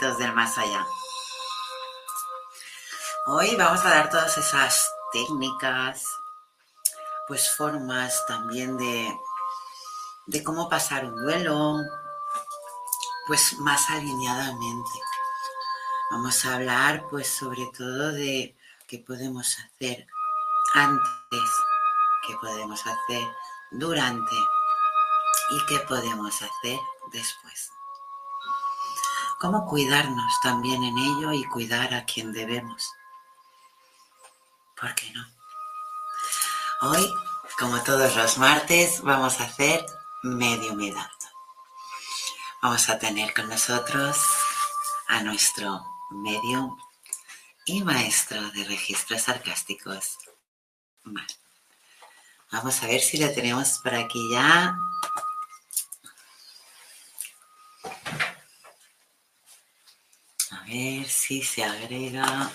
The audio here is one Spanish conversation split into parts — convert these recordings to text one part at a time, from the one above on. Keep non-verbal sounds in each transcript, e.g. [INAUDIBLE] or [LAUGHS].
Del Más Allá. Hoy vamos a dar todas esas técnicas, pues formas también de, de cómo pasar un duelo, pues más alineadamente. Vamos a hablar pues sobre todo de qué podemos hacer antes, qué podemos hacer durante y qué podemos hacer después. Cómo cuidarnos también en ello y cuidar a quien debemos. ¿Por qué no? Hoy, como todos los martes, vamos a hacer medio medando. Vamos a tener con nosotros a nuestro medio y maestro de registros sarcásticos, Vamos a ver si la tenemos por aquí ya. A ver si se agrega.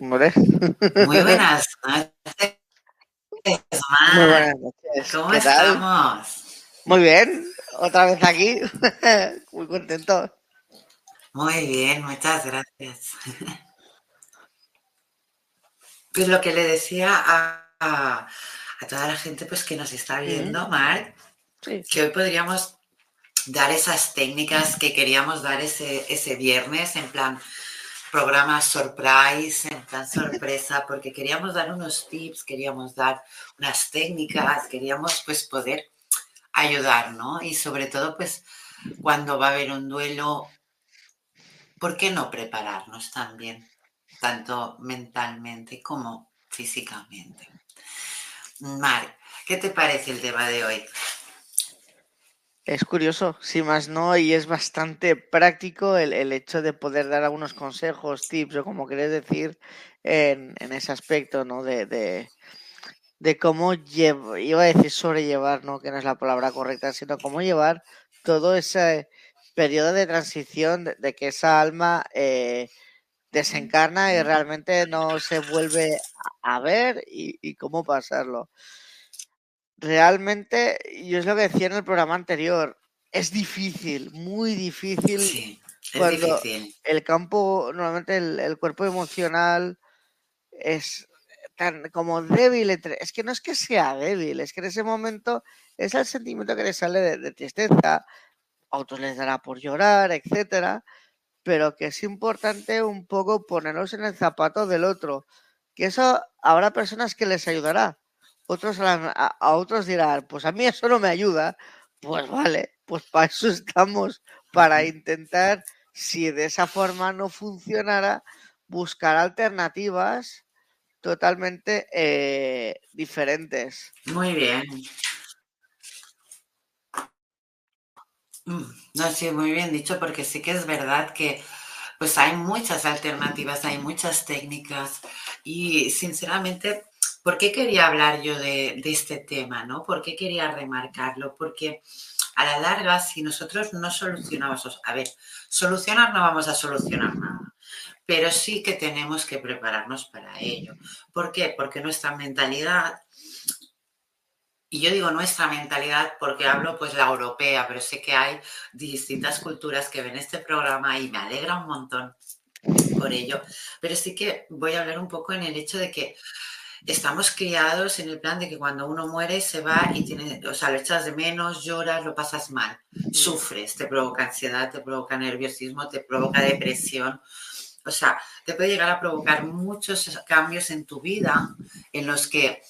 Muy buenas [LAUGHS] noches. Muy buenas noches. ¿Cómo estamos? Muy bien, otra vez aquí. [LAUGHS] Muy contento. Muy bien, muchas gracias. [LAUGHS] Pues lo que le decía a, toda la gente pues que nos está viendo, Mar, que hoy podríamos dar esas técnicas que queríamos dar ese, ese viernes, en plan programa surprise, en plan sorpresa, porque queríamos dar unos tips, queríamos dar unas técnicas, queríamos pues poder ayudar, ¿no? Y sobre todo pues cuando va a haber un duelo, ¿por qué no prepararnos también? tanto mentalmente como físicamente. Mar, ¿qué te parece el tema de hoy? Es curioso, si más no, y es bastante práctico el, hecho de poder dar algunos consejos, tips o como querés decir en, ese aspecto, ¿no? De, de, cómo llevar, iba a decir sobrellevar, ¿no? Que no es la palabra correcta, sino cómo llevar todo ese periodo de transición de, que esa alma eh, desencarna y realmente no se vuelve a ver y, cómo pasarlo. Realmente, yo es lo que decía en el programa anterior, es difícil, muy difícil. cuando el campo, normalmente el, cuerpo emocional es tan como débil. Es que no es que sea débil, es que en ese momento es el sentimiento que le sale de, de tristeza, a otros les dará por llorar, etcétera, pero que es importante un poco ponernos en el zapato del otro, que eso habrá personas que les ayudará, otros a, otros dirán, pues a mí eso no me ayuda, pues vale, pues para eso estamos, para intentar, si de esa forma no funcionara, buscar alternativas totalmente eh, diferentes. Muy bien. Mm, no, sí, muy bien dicho, porque sí que es verdad que pues hay muchas alternativas, hay muchas técnicas y sinceramente, ¿por qué quería hablar yo de, este tema? ¿no? ¿Por qué quería remarcarlo? Porque a la larga, si nosotros no solucionamos, a ver, solucionar no vamos a solucionar nada, pero sí que tenemos que prepararnos para ello. ¿Por qué? Porque nuestra mentalidad y yo digo nuestra mentalidad porque hablo pues la europea, pero sé que hay distintas culturas que ven este programa y me alegra un montón por ello. Pero sí que voy a hablar un poco en el hecho de que estamos criados en el plan de que cuando uno muere se va y tiene, o sea, lo echas de menos, lloras, lo pasas mal, sufres, te provoca ansiedad, te provoca nerviosismo, te provoca depresión. O sea, te puede llegar a provocar muchos cambios en tu vida en los que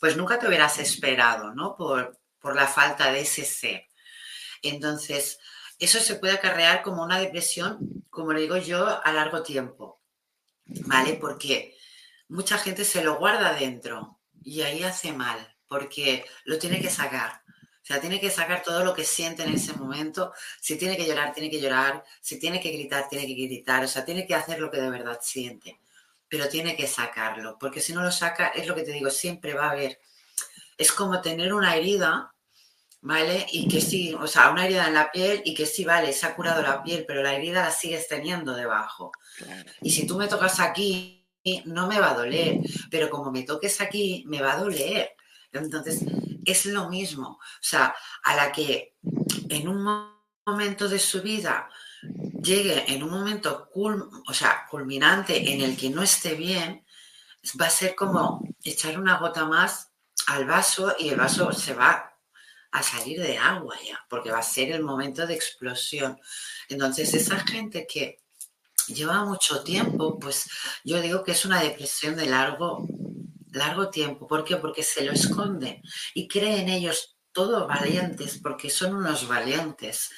pues nunca te hubieras esperado, ¿no? Por, por la falta de ese ser. Entonces, eso se puede acarrear como una depresión, como le digo yo, a largo tiempo, ¿vale? Porque mucha gente se lo guarda dentro y ahí hace mal, porque lo tiene que sacar. O sea, tiene que sacar todo lo que siente en ese momento. Si tiene que llorar, tiene que llorar. Si tiene que gritar, tiene que gritar. O sea, tiene que hacer lo que de verdad siente pero tiene que sacarlo, porque si no lo saca, es lo que te digo, siempre va a haber. Es como tener una herida, ¿vale? Y que sí, o sea, una herida en la piel y que sí, vale, se ha curado la piel, pero la herida la sigues teniendo debajo. Y si tú me tocas aquí, no me va a doler, pero como me toques aquí, me va a doler. Entonces, es lo mismo. O sea, a la que en un momento de su vida llegue en un momento culminante en el que no esté bien, va a ser como echar una gota más al vaso y el vaso se va a salir de agua ya, porque va a ser el momento de explosión. Entonces, esa gente que lleva mucho tiempo, pues yo digo que es una depresión de largo, largo tiempo. ¿Por qué? Porque se lo esconden y creen ellos todos valientes, porque son unos valientes.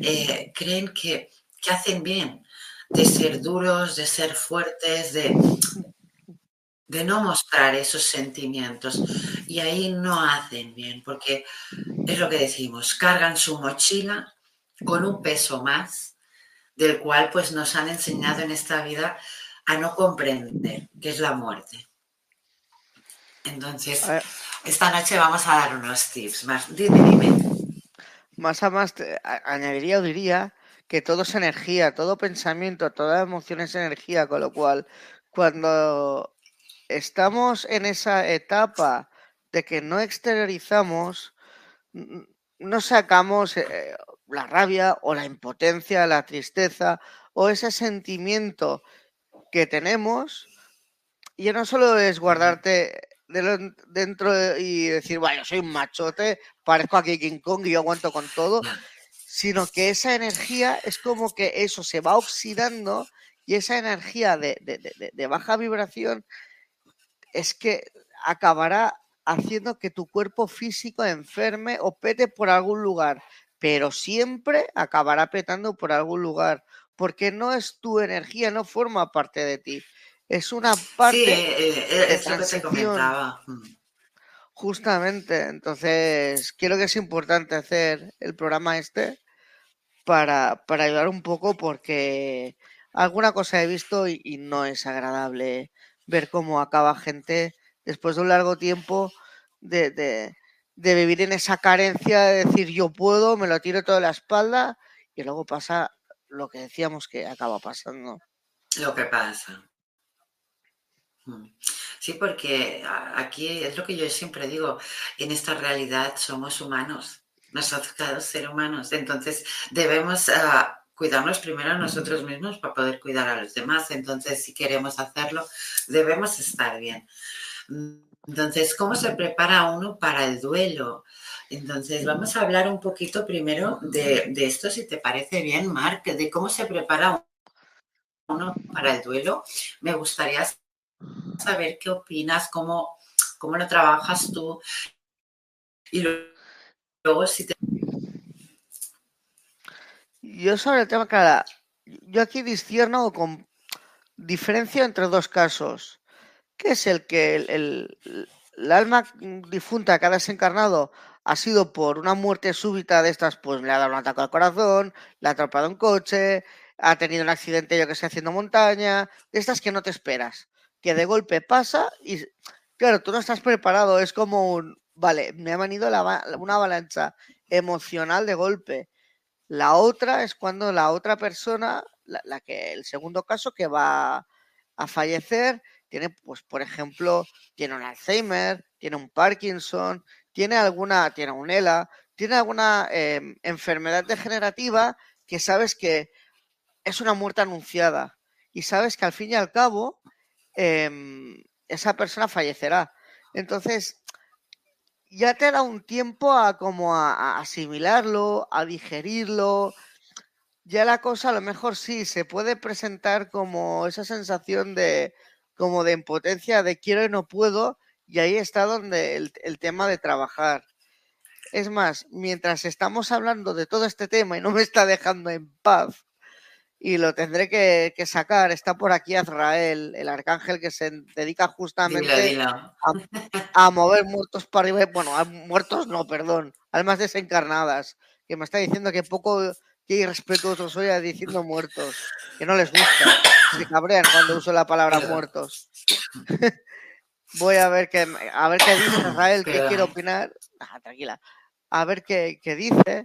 Eh, creen que que hacen bien, de ser duros, de ser fuertes, de, de no mostrar esos sentimientos. Y ahí no hacen bien, porque es lo que decimos, cargan su mochila con un peso más, del cual pues nos han enseñado en esta vida a no comprender, que es la muerte. Entonces, esta noche vamos a dar unos tips más. Dime, dime. Más a más, añadiría o diría que todo es energía, todo pensamiento, toda emoción es energía, con lo cual cuando estamos en esa etapa de que no exteriorizamos, no sacamos eh, la rabia o la impotencia, la tristeza o ese sentimiento que tenemos, ya no solo es guardarte dentro y decir, bueno, soy un machote, parezco aquí King Kong y yo aguanto con todo, sino que esa energía es como que eso se va oxidando y esa energía de, baja vibración es que acabará haciendo que tu cuerpo físico enferme o pete por algún lugar, pero siempre acabará petando por algún lugar, porque no es tu energía, no forma parte de ti, es una parte sí, eh, eh, que te comentaba. Mm. Justamente, entonces creo que es importante hacer el programa este para, para ayudar un poco porque alguna cosa he visto y, no es agradable ver cómo acaba gente después de un largo tiempo de, de, vivir en esa carencia de decir yo puedo, me lo tiro toda la espalda y luego pasa lo que decíamos que acaba pasando. lo que pasa. Mm. Sí, porque aquí es lo que yo siempre digo, en esta realidad somos humanos, nosotros cada ser humanos, entonces debemos ah, cuidarnos primero a nosotros mismos para poder cuidar a los demás, entonces si queremos hacerlo, debemos estar bien. Entonces, ¿cómo se prepara uno para el duelo? Entonces, vamos a hablar un poquito primero de, esto, si te parece bien, Marc, de cómo se prepara uno para el duelo. Me gustaría saber qué opinas, cómo, cómo lo trabajas tú. Y luego, si te... Yo sobre el tema, cara, yo aquí discierno con diferencia entre dos casos, que es el que el, alma difunta que ha desencarnado ha sido por una muerte súbita de estas, pues le ha dado un ataque al corazón, le ha atrapado un coche, ha tenido un accidente, yo que sé, haciendo montaña, de estas que no te esperas, que de golpe pasa y, claro, tú no estás preparado, es como un, vale, me ha venido una avalancha emocional de golpe. La otra es cuando la otra persona, la que, el segundo caso que va a fallecer, tiene, pues, por ejemplo, tiene un Alzheimer, tiene un Parkinson, tiene alguna, tiene un ELA, tiene alguna em, enfermedad degenerativa que sabes que es una muerte anunciada y sabes que al fin y al cabo em, esa persona fallecerá. Entonces, ya te da un tiempo a como a, asimilarlo, a digerirlo. Ya la cosa a lo mejor sí se puede presentar como esa sensación de como de impotencia, de quiero y no puedo, y ahí está donde el, tema de trabajar. Es más, mientras estamos hablando de todo este tema y no me está dejando en paz, y lo tendré que, sacar, está por aquí Azrael, el arcángel que se dedica justamente A, mover muertos para arriba, bueno, a muertos no, perdón, almas desencarnadas, que me está diciendo que poco que irrespetuoso soy diciendo muertos, que no les gusta, se cabrean cuando uso la palabra muertos. [LAUGHS] Voy a ver qué, a ver qué dice Israel, qué quiere opinar. Ah, tranquila. A ver qué, qué dice.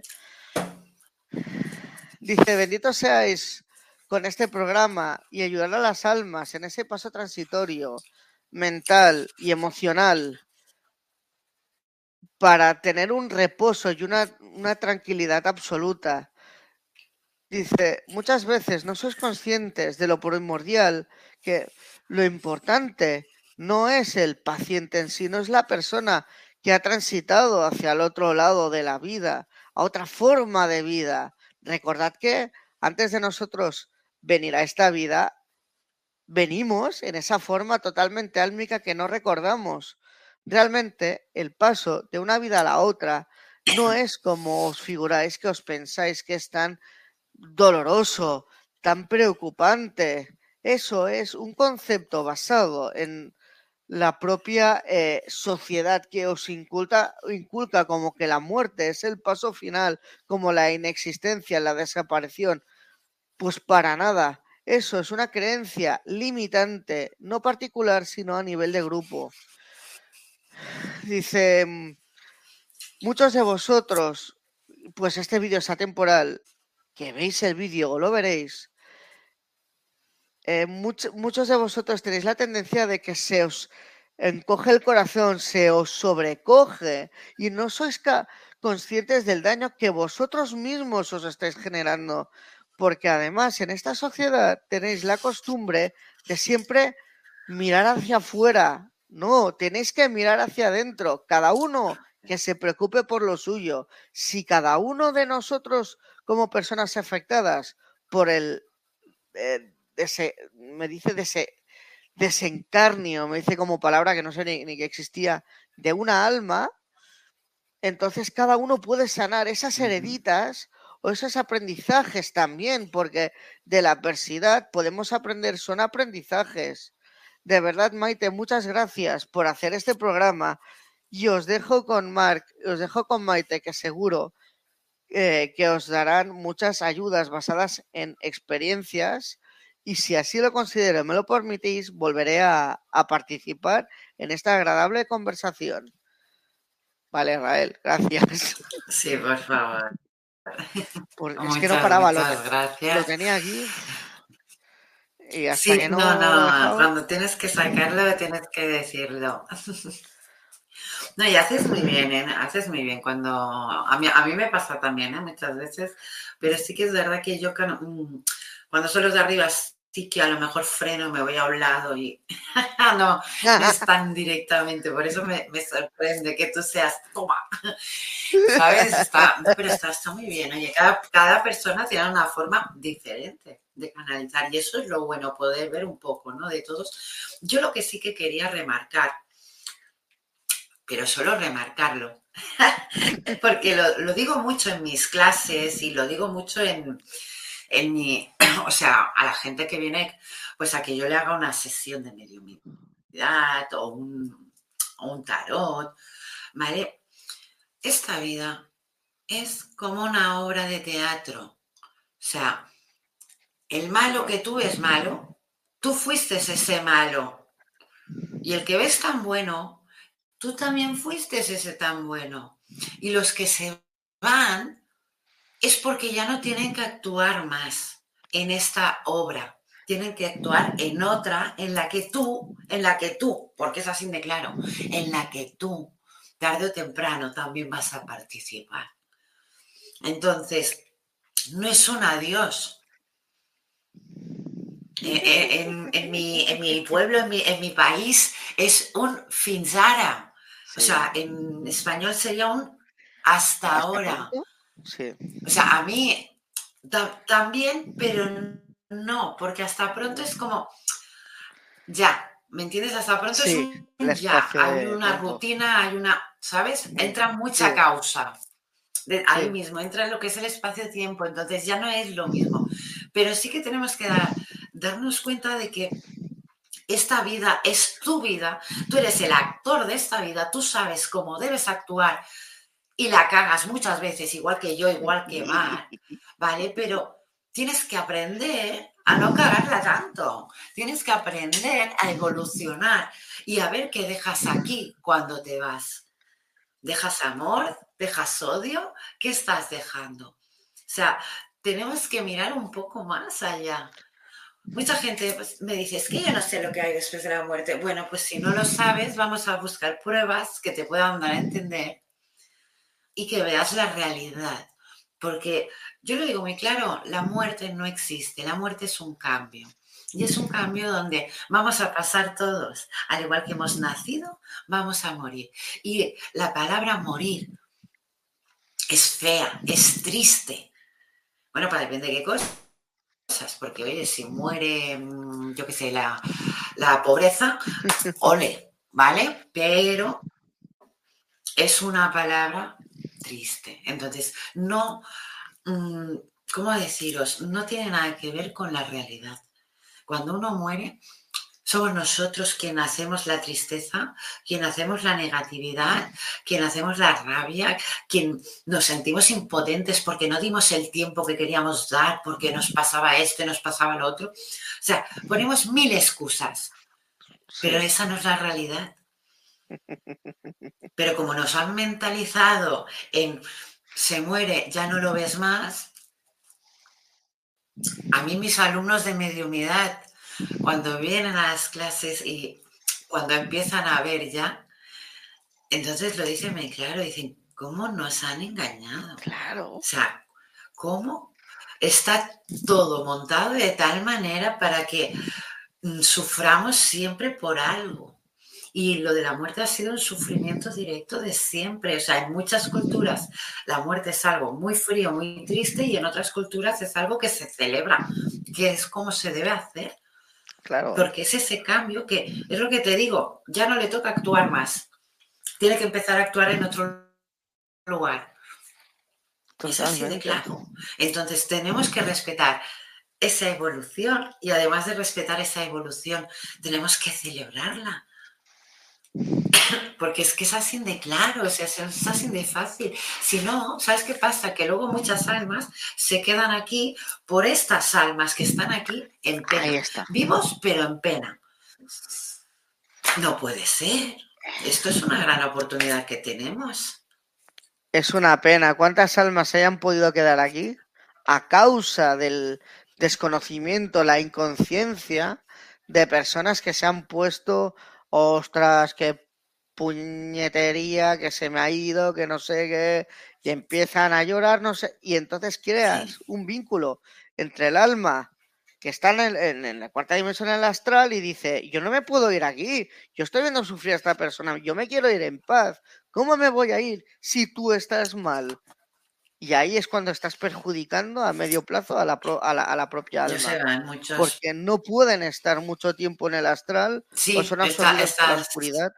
Dice, bendito seáis con este programa y ayudar a las almas en ese paso transitorio, mental y emocional, para tener un reposo y una, una tranquilidad absoluta. Dice, muchas veces no sois conscientes de lo primordial, que lo importante no es el paciente en sí, no es la persona que ha transitado hacia el otro lado de la vida, a otra forma de vida. Recordad que antes de nosotros venir a esta vida, venimos en esa forma totalmente álmica que no recordamos. Realmente el paso de una vida a la otra no es como os figuráis que os pensáis que es tan doloroso, tan preocupante. Eso es un concepto basado en la propia eh, sociedad que os inculca, inculca como que la muerte es el paso final, como la inexistencia, la desaparición. Pues para nada. Eso es una creencia limitante, no particular, sino a nivel de grupo. Dice, mm, muchos de vosotros, pues este vídeo es atemporal, que veis el vídeo o lo veréis, eh, muchos de vosotros tenéis la tendencia de que se os encoge el corazón, se os sobrecoge y no sois conscientes del daño que vosotros mismos os estáis generando. Porque además en esta sociedad tenéis la costumbre de siempre mirar hacia afuera. No, tenéis que mirar hacia adentro. Cada uno que se preocupe por lo suyo. Si cada uno de nosotros como personas afectadas por el... Eh, me dice de ese desencarnio, me dice como palabra que no sé ni, que existía, de una alma, entonces cada uno puede sanar esas hereditas o esos aprendizajes también, porque de la adversidad podemos aprender, son aprendizajes. De verdad, Maite, muchas gracias por hacer este programa. Y os dejo con Mark, os dejo con Maite, que seguro eh, que os darán muchas ayudas basadas en experiencias y si así lo considero y me lo permitís, volveré a, participar en esta agradable conversación. Vale, Rael, gracias. [LAUGHS] Sí, por favor. es que no paraba, lo, lo, tenía aquí. Y hasta que no, no, no, cuando tienes que sacarlo, tienes que decirlo. [LAUGHS] No, y haces muy bien, ¿eh? haces muy bien. Cuando a mí, a mí me pasa también, ¿eh? muchas veces, pero sí que es verdad que yo mm, cuando solo de arriba sí que a lo mejor freno, me voy a un lado y [LAUGHS] no, no es [LAUGHS] tan directamente. Por eso me, sorprende que tú seas, toma, [LAUGHS] ¿sabes? Está, pero está, está, muy bien. Oye, cada, cada persona tiene una forma diferente de canalizar y eso es lo bueno, poder ver un poco, ¿no? De todos. Yo lo que sí que quería remarcar, pero solo remarcarlo, [LAUGHS] porque lo, digo mucho en mis clases y lo digo mucho en en mi, [CLEARS THROAT] o sea, a la gente que viene, pues a que yo le haga una sesión de mediunidad o un, o un tarot, ¿vale? Esta vida es como una obra de teatro. O sea, el malo que tú ves malo, tú fuiste ese malo. Y el que ves tan bueno, tú también fuiste ese tan bueno. Y los que se van es porque ya no tienen que actuar más en esta obra. Tienen que actuar en otra en la que tú, en la que tú, porque es así de claro, en la que tú, tarde o temprano, también vas a participar. Entonces, no es un adiós. Eh, eh, en, mi, pueblo, en mi, país, es un finzara. O sea, en español sería un hasta ahora. O sea, a mí también, pero no, porque hasta pronto es como, ya, ¿me entiendes? Hasta pronto es un, ya, hay una rutina, hay una, ¿sabes? Entra mucha causa. ahí mismo, entra lo que es el espacio-tiempo, entonces ya no es lo mismo. Pero sí que tenemos que darnos cuenta de que esta vida es tu vida, tú eres el actor de esta vida, tú sabes cómo debes actuar, y la cagas muchas veces, igual que yo, igual que Mar, ¿vale? Pero tienes que aprender a no cagarla tanto. Tienes que aprender a evolucionar y a ver qué dejas aquí cuando te vas. ¿Dejas amor? ¿Dejas odio? ¿Qué estás dejando? O sea, tenemos que mirar un poco más allá. Mucha gente pues, me dice, es que yo no sé lo que hay después de la muerte. Bueno, pues si no lo sabes, vamos a buscar pruebas que te puedan dar a entender y que veas la realidad. Porque yo lo digo muy claro, la muerte no existe, la muerte es un cambio. Y es un cambio donde vamos a pasar todos, al igual que hemos nacido, vamos a morir. Y la palabra morir es fea, es triste. Bueno, para depende de qué cosas, porque oye, si muere, mm, yo qué sé, la, la pobreza, [LAUGHS] ole, ¿vale? Pero es una palabra triste. Entonces, no, mm, ¿cómo deciros? No tiene nada que ver con la realidad. Cuando uno muere, somos nosotros quien hacemos la tristeza, quien hacemos la negatividad, quien hacemos la rabia, quien nos sentimos impotentes porque no dimos el tiempo que queríamos dar, porque nos pasaba esto y nos pasaba lo otro. O sea, ponemos mil excusas, pero esa no es la realidad. Pero como nos han mentalizado en se muere, ya no lo ves más, a mí mis alumnos de mediunidad, cuando vienen a las clases y cuando empiezan a ver ya, entonces lo dicen muy claro, dicen, ¿cómo nos han engañado? Claro. O sea, ¿cómo está todo montado de tal manera para que mm, suframos siempre por algo? Y lo de la muerte ha sido un sufrimiento directo de siempre. O sea, en muchas culturas la muerte es algo muy frío, muy triste y en otras culturas es algo que se celebra, que es como se debe hacer. Claro. Porque es ese cambio que, es lo que te digo, ya no le toca actuar más. Tiene que empezar a actuar en otro lugar. Es así de claro. Entonces tenemos que respetar esa evolución y además de respetar esa evolución, tenemos que celebrarla. [COUGHS] Porque es que es así de claro, o sea, es así de fácil. Si no, ¿sabes qué pasa? Que luego muchas almas se quedan aquí por estas almas que están aquí en pena. Vivos, pero en pena. No puede ser. Esto es una gran oportunidad que tenemos. Es una pena. ¿Cuántas almas se hayan podido quedar aquí a causa del, desconocimiento, la inconsciencia de personas que se han puesto, ostras, qué puñetería, que se me ha ido, que no sé qué, y empiezan a llorar, no sé, y entonces creas un vínculo entre el alma que está en, la cuarta dimensión en el astral y dice, yo no me puedo ir aquí, yo estoy viendo sufrir a esta persona, yo me quiero ir en paz, ¿cómo me voy a ir si tú estás mal? Y ahí es cuando estás perjudicando a medio plazo a la, a la, propia alma. Porque no pueden estar mucho tiempo en el astral o son absorbidos por la oscuridad.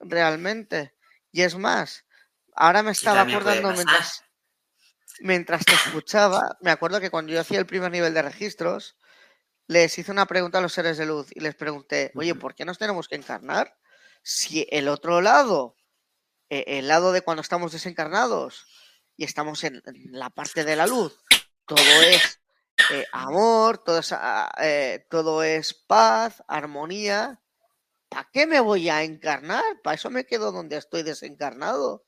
Realmente. Y es más, ahora me estaba acordando mientras, mientras te escuchaba, me acuerdo que cuando yo hacía el primer nivel de registros, les hice una pregunta a los seres de luz y les pregunté, oye, ¿por qué nos tenemos que encarnar? Si el otro lado, el lado de cuando estamos desencarnados, y estamos en, la parte de la luz. Todo es eh, amor, todo es, ah, eh, todo es paz, armonía. ¿Para qué me voy a encarnar? Para eso me quedo donde estoy desencarnado.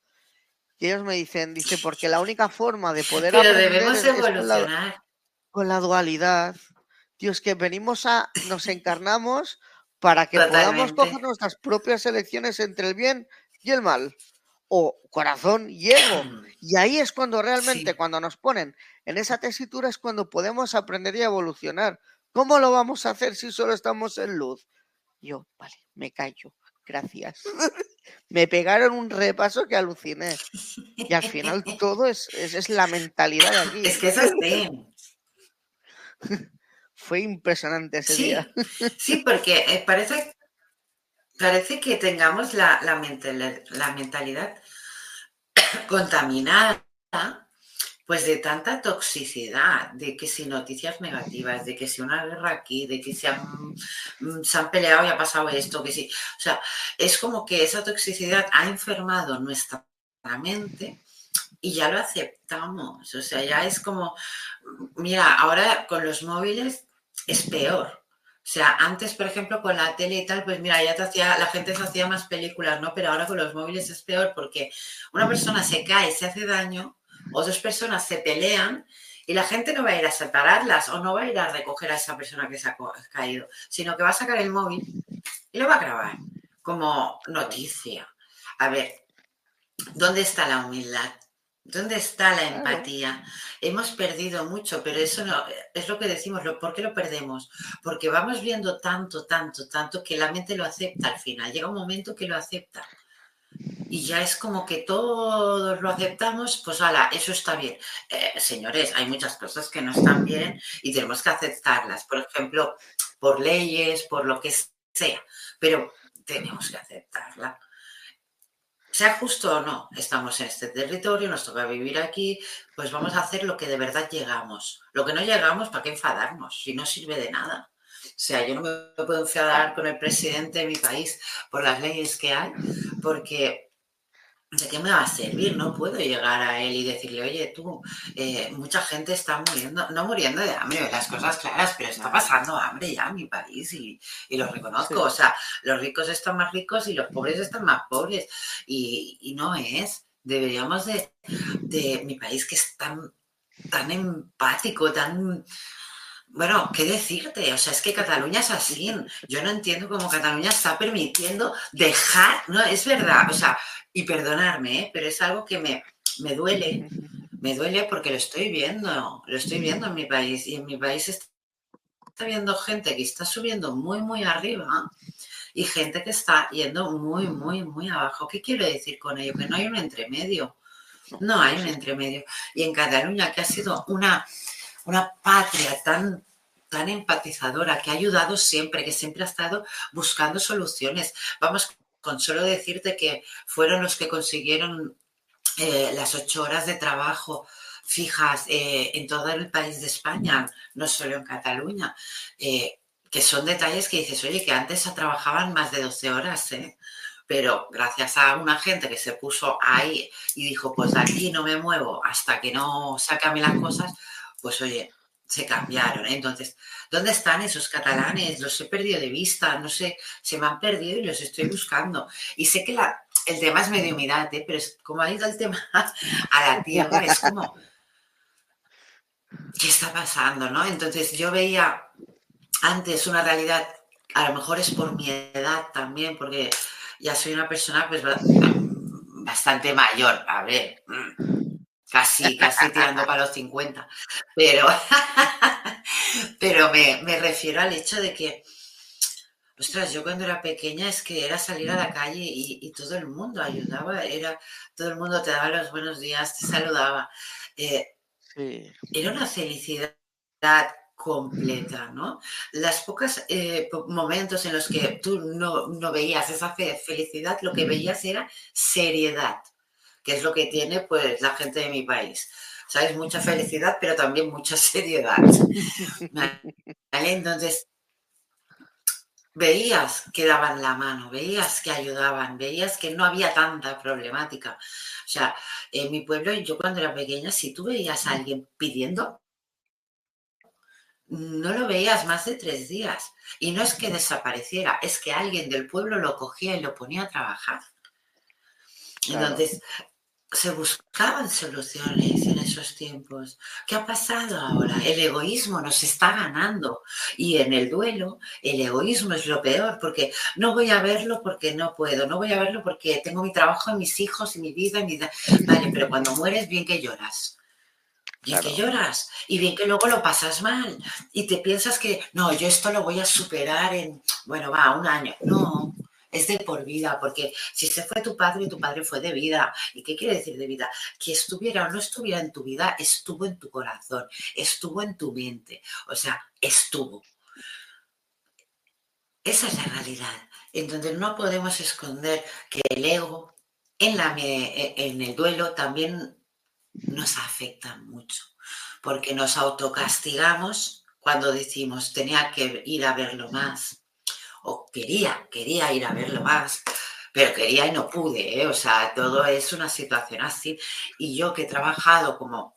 Y ellos me dicen, dice, porque la única forma de poder Pero debemos evolucionar. con, la, dualidad. Dios, que venimos a, nos encarnamos para que podamos coger nuestras propias elecciones entre el bien y el mal o corazón y ego. [CLEARS THROAT] Y ahí es cuando realmente, cuando nos ponen en esa tesitura, es cuando podemos aprender y evolucionar. ¿Cómo lo vamos a hacer si solo estamos en luz? Yo, vale, me callo. Gracias. [LAUGHS] me pegaron un repaso que aluciné. Y al final todo es, es, la mentalidad de aquí. Es que es así. [LAUGHS] Fue impresionante ese día. sí, porque eh, parece parece que tengamos la, la, mentalidad [COUGHS] contaminada pues de tanta toxicidad, de que si noticias negativas, de que si una guerra aquí, de que se han, mm, se han peleado y ha pasado esto, que sí. O sea, es como que esa toxicidad ha enfermado nuestra mente y ya lo aceptamos. O sea, ya es como, mira, ahora con los móviles es peor. O sea, antes, por ejemplo, con la tele y tal, pues mira, ya te hacía, la gente se hacía más películas, ¿no? Pero ahora con los móviles es peor porque una persona se cae, se hace daño, o dos personas se pelean y la gente no va a ir a separarlas o no va a ir a recoger a esa persona que se ha caído, sino que va a sacar el móvil y lo va a grabar como noticia. A ver, ¿dónde está la humildad? ¿Dónde está la empatía? Hemos perdido mucho, pero eso no es lo que decimos. ¿Por qué lo perdemos? Porque vamos viendo tanto, tanto, tanto que la mente lo acepta al final. Llega un momento que lo acepta. Y ya es como que todos lo aceptamos, pues ala, eso está bien. Eh, señores, hay muchas cosas que no están bien y tenemos que aceptarlas. Por ejemplo, por leyes, por lo que sea. Pero tenemos que aceptarla sea justo o no, estamos en este territorio, nos toca vivir aquí, pues vamos a hacer lo que de verdad llegamos. Lo que no llegamos, ¿para qué enfadarnos? Si no sirve de nada. O sea, yo no me puedo enfadar con el presidente de mi país por las leyes que hay, porque ¿de qué me va a servir? No puedo llegar a él y decirle, oye, tú, eh, mucha gente está muriendo, no muriendo de hambre, las cosas claras, pero está pasando hambre ya en mi país y, lo reconozco. O sea, los ricos están más ricos y los pobres están más pobres. Y, no es. Deberíamos de, de, mi país que es tan, tan empático, tan... Bueno, ¿qué decirte? O sea, es que Cataluña es así. Yo no entiendo cómo Cataluña está permitiendo dejar, no, es verdad, o sea, y perdonarme, ¿eh? pero es algo que me, me duele, me duele porque lo estoy viendo, lo estoy viendo en mi país y en mi país está, viendo gente que está subiendo muy, muy arriba y gente que está yendo muy, muy, muy abajo. ¿Qué quiero decir con ello? Que no hay un entremedio. No hay un entremedio. Y en Cataluña, que ha sido una, una patria tan, tan empatizadora, que ha ayudado siempre, que siempre ha estado buscando soluciones. Vamos con solo decirte que fueron los que consiguieron eh, las ocho horas de trabajo fijas eh, en todo el país de España, no solo en Cataluña, eh, que son detalles que dices, oye, que antes trabajaban más de 12 horas, pero gracias a una gente que se puso ahí y dijo, pues de aquí no me muevo hasta que no saque las cosas, pues oye, se cambiaron. Entonces, ¿dónde están esos catalanes? Los he perdido de vista, no sé, se me han perdido y los estoy buscando. Y sé que la, el tema es medio humedad, ¿eh? pero es, como ha ido el tema a la [LAUGHS] tierra, es como... ¿qué está pasando? ¿no? Entonces yo veía antes una realidad, a lo mejor es por mi edad también, porque ya soy una persona pues bastante mayor, a ver, mm, casi, casi tirando para los 50, pero, [LAUGHS] pero me, me refiero al hecho de que Ostras, yo cuando era pequeña es que era salir a la calle y, todo el mundo ayudaba, era todo el mundo te daba los buenos días, te saludaba. Eh, era una felicidad completa, ¿no? Las pocas eh, momentos en los que tú no, no veías esa felicidad, lo que veías era seriedad, que es lo que tiene pues la gente de mi país. ¿Sabes? Mucha felicidad, pero también mucha [LAUGHS] seriedad. ¿Vale? Entonces, veías que daban la mano, veías que ayudaban, veías que no había tanta problemática. O sea, en mi pueblo, yo cuando era pequeña, si tú veías a alguien pidiendo, no lo veías más de tres días. Y no es que desapareciera, es que alguien del pueblo lo cogía y lo ponía a trabajar. Entonces, se buscaban soluciones en esos tiempos. ¿Qué ha pasado ahora? El egoísmo nos está ganando y en el duelo el egoísmo es lo peor porque no voy a verlo porque no puedo, no voy a verlo porque tengo mi trabajo, mis hijos y mi vida. mi Vale, pero cuando mueres bien que lloras. Bien que lloras y bien que luego lo pasas mal y te piensas que no, yo esto lo voy a superar en, bueno, va, un año. No, es de por vida, porque si se fue tu padre, tu padre fue de vida. ¿Y qué quiere decir de vida? Que estuviera o no estuviera en tu vida, estuvo en tu corazón, estuvo en tu mente, o sea, estuvo. Esa es la realidad, en donde no podemos esconder que el ego en, la, en el duelo también nos afecta mucho, porque nos autocastigamos cuando decimos tenía que ir a verlo más, o quería, quería ir a verlo más, pero quería y no pude, ¿eh? o sea, todo es una situación así. Y yo que he trabajado como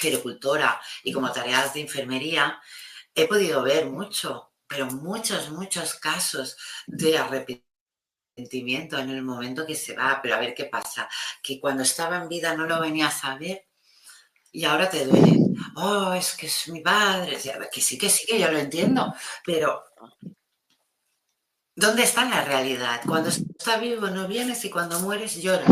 gericultora y como tareas de enfermería, he podido ver mucho, pero muchos, muchos casos de arrepentimiento en el momento que se va, pero a ver qué pasa, que cuando estaba en vida no lo venía a saber y ahora te duele. Oh, es que es mi padre, que sí, que sí, que yo lo entiendo, pero ¿Dónde está la realidad? Cuando está vivo no vienes y cuando mueres lloras.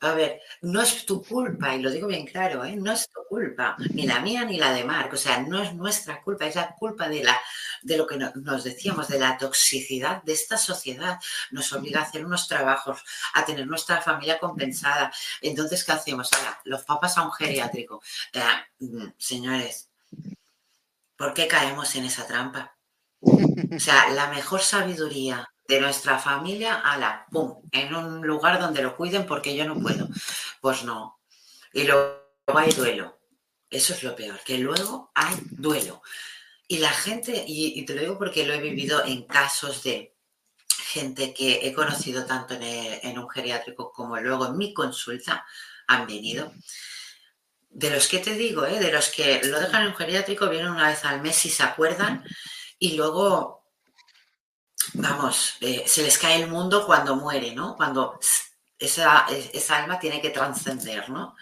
A ver, no es tu culpa, y lo digo bien claro, ¿eh? no es tu culpa, ni la mía ni la de Marc, o sea, no es nuestra culpa, es la culpa de, la, de lo que nos decíamos, de la toxicidad de esta sociedad. Nos obliga a hacer unos trabajos, a tener nuestra familia compensada. Entonces, ¿qué hacemos? Ahora, los papas a un geriátrico. Eh, mm, señores, ¿por qué caemos en esa trampa? O sea, la mejor sabiduría de nuestra familia, a la pum, en un lugar donde lo cuiden porque yo no puedo. Pues no. Y luego hay duelo. Eso es lo peor, que luego hay duelo. Y la gente, y, te lo digo porque lo he vivido en casos de gente que he conocido tanto en, un geriátrico como luego en mi consulta, han venido. De los que te digo, ¿eh? de los que lo dejan en un geriátrico, vienen una vez al mes y se acuerdan y luego, vamos, eh, se les cae el mundo cuando muere, ¿no? Cuando esa, esa alma tiene que trascender, ¿no?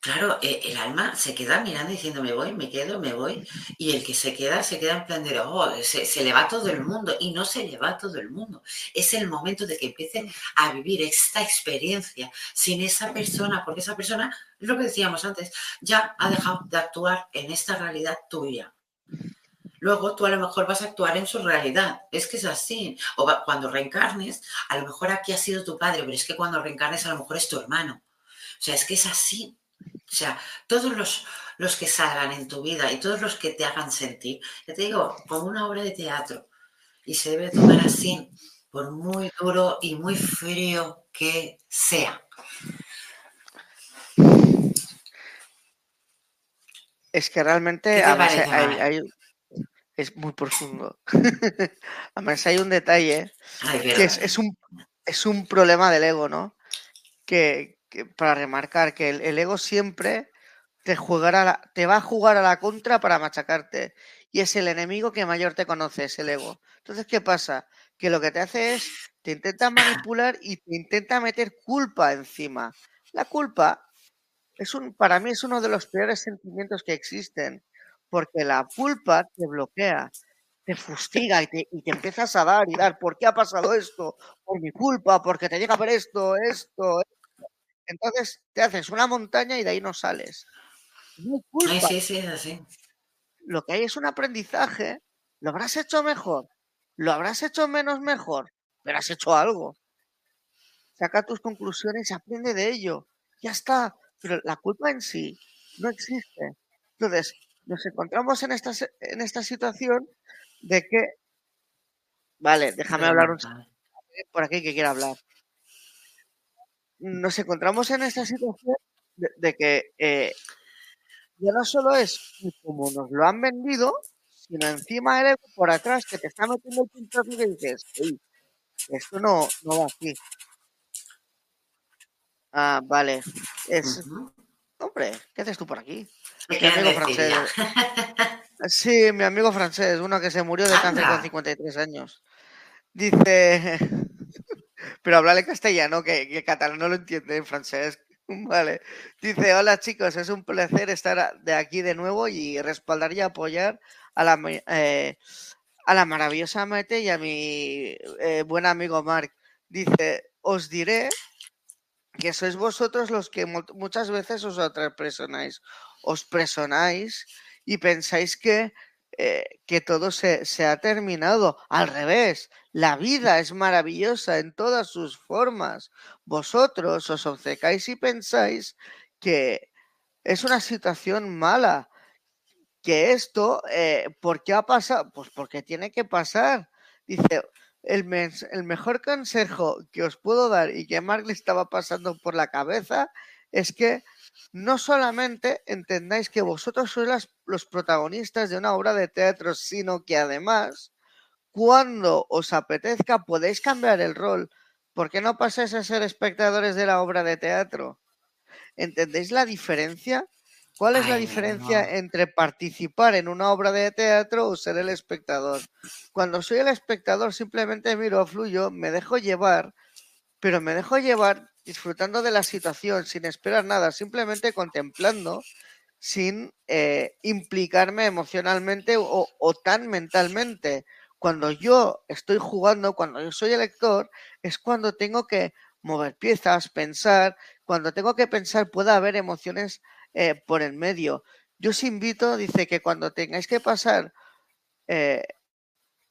Claro, eh, el alma se queda mirando diciendo me voy, me quedo, me voy. Y el que se queda, se queda en plan de, oh, se, se, le va todo el mundo. Y no se le va todo el mundo. Es el momento de que empiecen a vivir esta experiencia sin esa persona, porque esa persona, lo que decíamos antes, ya ha dejado de actuar en esta realidad tuya luego tú a lo mejor vas a actuar en su realidad. Es que es así. O cuando reencarnes, a lo mejor aquí ha sido tu padre, pero es que cuando reencarnes a lo mejor es tu hermano. O sea, es que es así. O sea, todos los, los que salgan en tu vida y todos los que te hagan sentir, ya te digo, como una obra de teatro. Y se debe tomar así, por muy duro y muy frío que sea. Es que realmente hay, es muy profundo. [LAUGHS] Además, hay un detalle que es, un, es un problema del ego, ¿no? Que, para remarcar que el, ego siempre te, jugará te va a jugar a la contra para machacarte. Y es el enemigo que mayor te conoce, es el ego. Entonces, ¿qué pasa? Que lo que te hace es, te intenta manipular y te intenta meter culpa encima. La culpa es un, para mí es uno de los peores sentimientos que existen, porque la culpa te bloquea, te fustiga y te, y te empiezas a dar y dar, ¿por qué ha pasado esto? Por mi culpa, porque te llega a ver esto, esto, esto. Entonces te haces una montaña y de ahí no sales. No culpa. sí, sí, así. Lo que hay es un aprendizaje. Lo habrás hecho mejor, lo habrás hecho menos mejor, pero has hecho algo. Saca tus conclusiones y aprende de ello. Ya está. Pero la culpa en sí no existe. Entonces, nos encontramos en esta, en esta situación de que. Vale, déjame hablar un por aquí que quiera hablar. Nos encontramos en esta situación de, que eh, ya no solo es como nos lo han vendido, sino encima el por atrás que te está metiendo el pinchazo y dices, esto no, no va así. Ah, vale. Es... Hombre, ¿qué haces tú por aquí? Mi amigo francés. [LAUGHS] sí, mi amigo francés, uno que se murió de cáncer con 53 años. Dice... [LAUGHS] Pero háblale castellano, que, que catalán no lo entiende en francés. [LAUGHS] Vale. Dice, hola chicos, es un placer estar de aquí de nuevo y respaldar y apoyar a la, eh, a la maravillosa Mete y a mi eh, buen amigo Mark. Dice, os diré que sois vosotros los que muchas veces os presionáis, os presionáis y pensáis que, eh, que todo se, se, ha terminado. Al revés, la vida es maravillosa en todas sus formas. Vosotros os obcecáis y pensáis que es una situación mala, que esto, eh, ¿por qué ha pasado? Pues porque tiene que pasar. Dice, el, el mejor consejo que os puedo dar y que Mark le estaba pasando por la cabeza es que no solamente entendáis que vosotros sois los protagonistas de una obra de teatro, sino que además, cuando os apetezca, podéis cambiar el rol. ¿Por qué no pasáis a ser espectadores de la obra de teatro? ¿Entendéis la diferencia? ¿Cuál es la diferencia entre participar en una obra de teatro o ser el espectador? Cuando soy el espectador simplemente miro, fluyo, me dejo llevar, pero me dejo llevar disfrutando de la situación, sin esperar nada, simplemente contemplando, sin eh, implicarme emocionalmente o, o tan mentalmente. Cuando yo estoy jugando, cuando yo soy el lector, es cuando tengo que mover piezas, pensar. Cuando tengo que pensar puede haber emociones eh, por el medio. Yo os invito, dice que cuando tengáis que pasar eh,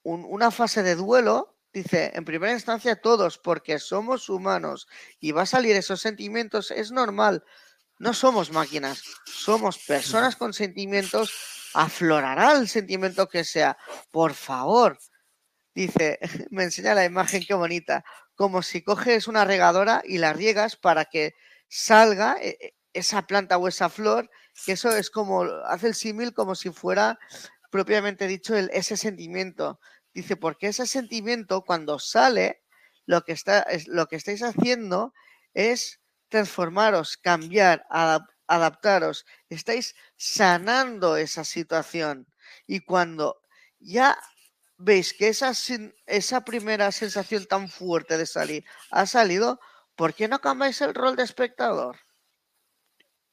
una fase de duelo, dice, en primera instancia todos, porque somos humanos y va a salir esos sentimientos, es normal. No somos máquinas, somos personas con sentimientos, aflorará el sentimiento que sea. Por favor, dice, [LAUGHS] me enseña la imagen, qué bonita, como si coges una regadora y la riegas para que salga eh, esa planta o esa flor, que eso es como, hace el símil como si fuera propiamente dicho el, ese sentimiento. Dice, porque ese sentimiento cuando sale, lo que, está, es, lo que estáis haciendo es transformaros, cambiar, adaptaros. Estáis sanando esa situación. Y cuando ya veis que esa, esa primera sensación tan fuerte de salir ha salido, ¿por qué no cambiáis el rol de espectador?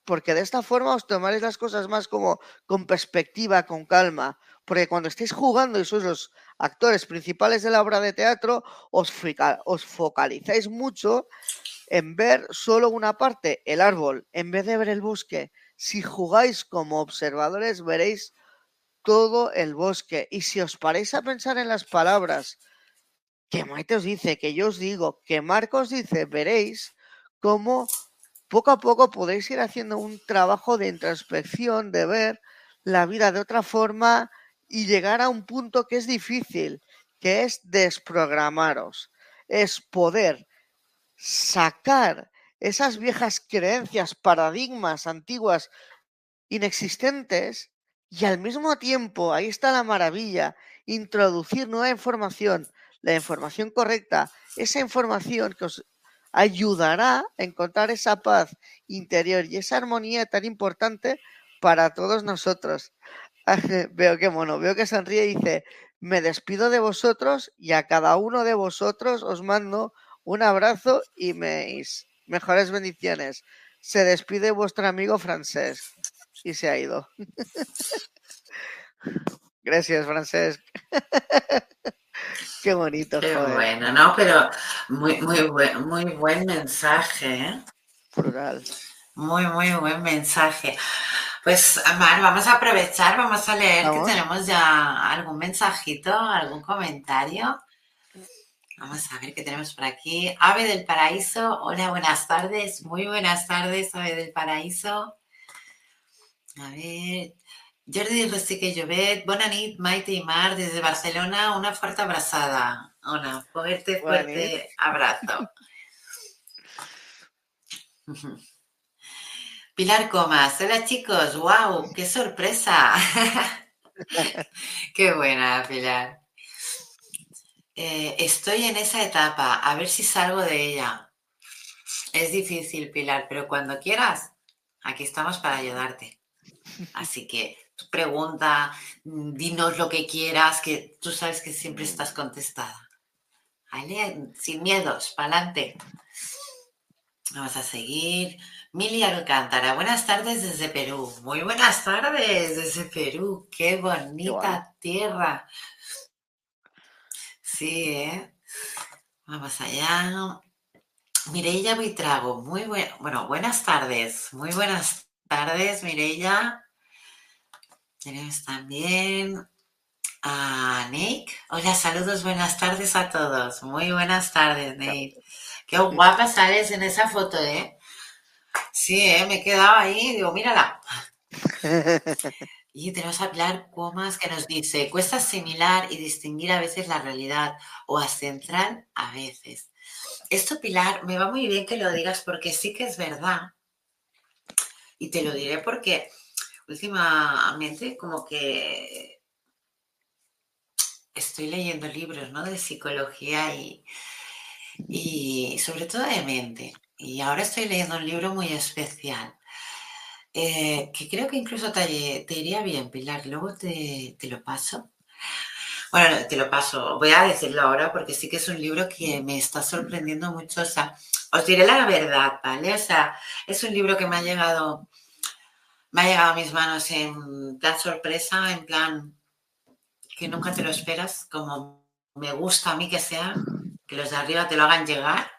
porque de esta forma os tomaréis las cosas más como con perspectiva, con calma, porque cuando estéis jugando y sois los actores principales de la obra de teatro, os, focalizáis mucho en ver solo una parte, el árbol, en vez de ver el bosque. Si jugáis como observadores, veréis todo el bosque. Y si os paréis a pensar en las palabras que Maite os dice, que yo os digo, que Marcos dice, veréis cómo poco a poco podéis ir haciendo un trabajo de introspección, de ver la vida de otra forma y llegar a un punto que es difícil, que es desprogramaros, es poder sacar esas viejas creencias, paradigmas antiguas, inexistentes, y al mismo tiempo, ahí está la maravilla, introducir nueva información, la información correcta, esa información que os ayudará a encontrar esa paz interior y esa armonía tan importante para todos nosotros. Veo que mono, veo que sonríe y dice, me despido de vosotros y a cada uno de vosotros os mando un abrazo y mis mejores bendiciones. Se despide vuestro amigo Francesc y se ha ido. [LAUGHS] Gracias, Francesc. [LAUGHS] Qué bonito. Qué bueno, ¿no? Pero muy, muy, buen, muy buen mensaje, ¿eh? Plural. Muy, muy buen mensaje. Pues, Amar, vamos a aprovechar, vamos a leer que tenemos ya algún mensajito, algún comentario. Vamos a ver qué tenemos por aquí. Ave del Paraíso, hola, buenas tardes. Muy buenas tardes, Ave del Paraíso. A ver, Jordi Rosique Llobet, bona nit, Maite y Mar, desde Barcelona, una fuerte abrazada. Una fuerte, fuerte abrazo. [LAUGHS] Pilar Comas, hola chicos, wow, qué sorpresa. [LAUGHS] qué buena, Pilar. Eh, estoy en esa etapa, a ver si salgo de ella. Es difícil, Pilar, pero cuando quieras, aquí estamos para ayudarte. Así que pregunta, dinos lo que quieras, que tú sabes que siempre estás contestada. ¿Vale? Sin miedos, para adelante. Vamos a seguir. Mili Alcántara, buenas tardes desde Perú. Muy buenas tardes desde Perú. Qué bonita tierra. Sí, ¿eh? Vamos allá. Mireilla Buitrago, muy bueno, buenas tardes. Muy buenas tardes, Mireilla. Tenemos también a Nick. Hola, saludos, buenas tardes a todos. Muy buenas tardes, Nick. Qué guapa sales en esa foto, ¿eh? Sí, ¿eh? me he quedado ahí, digo, mírala. [LAUGHS] Y tenemos a Pilar Cuomas que nos dice, cuesta asimilar y distinguir a veces la realidad o a central a veces. Esto, Pilar, me va muy bien que lo digas porque sí que es verdad. Y te lo diré porque últimamente como que estoy leyendo libros ¿no? de psicología y, y sobre todo de mente. Y ahora estoy leyendo un libro muy especial, eh, que creo que incluso te, iría bien, Pilar. Luego te, lo paso. Bueno, te lo paso. Voy a decirlo ahora porque sí que es un libro que me está sorprendiendo mucho. O sea, os diré la verdad, ¿vale? O sea, es un libro que me ha llegado, me ha llegado a mis manos en plan sorpresa, en plan que nunca te lo esperas, como me gusta a mí que sea, que los de arriba te lo hagan llegar,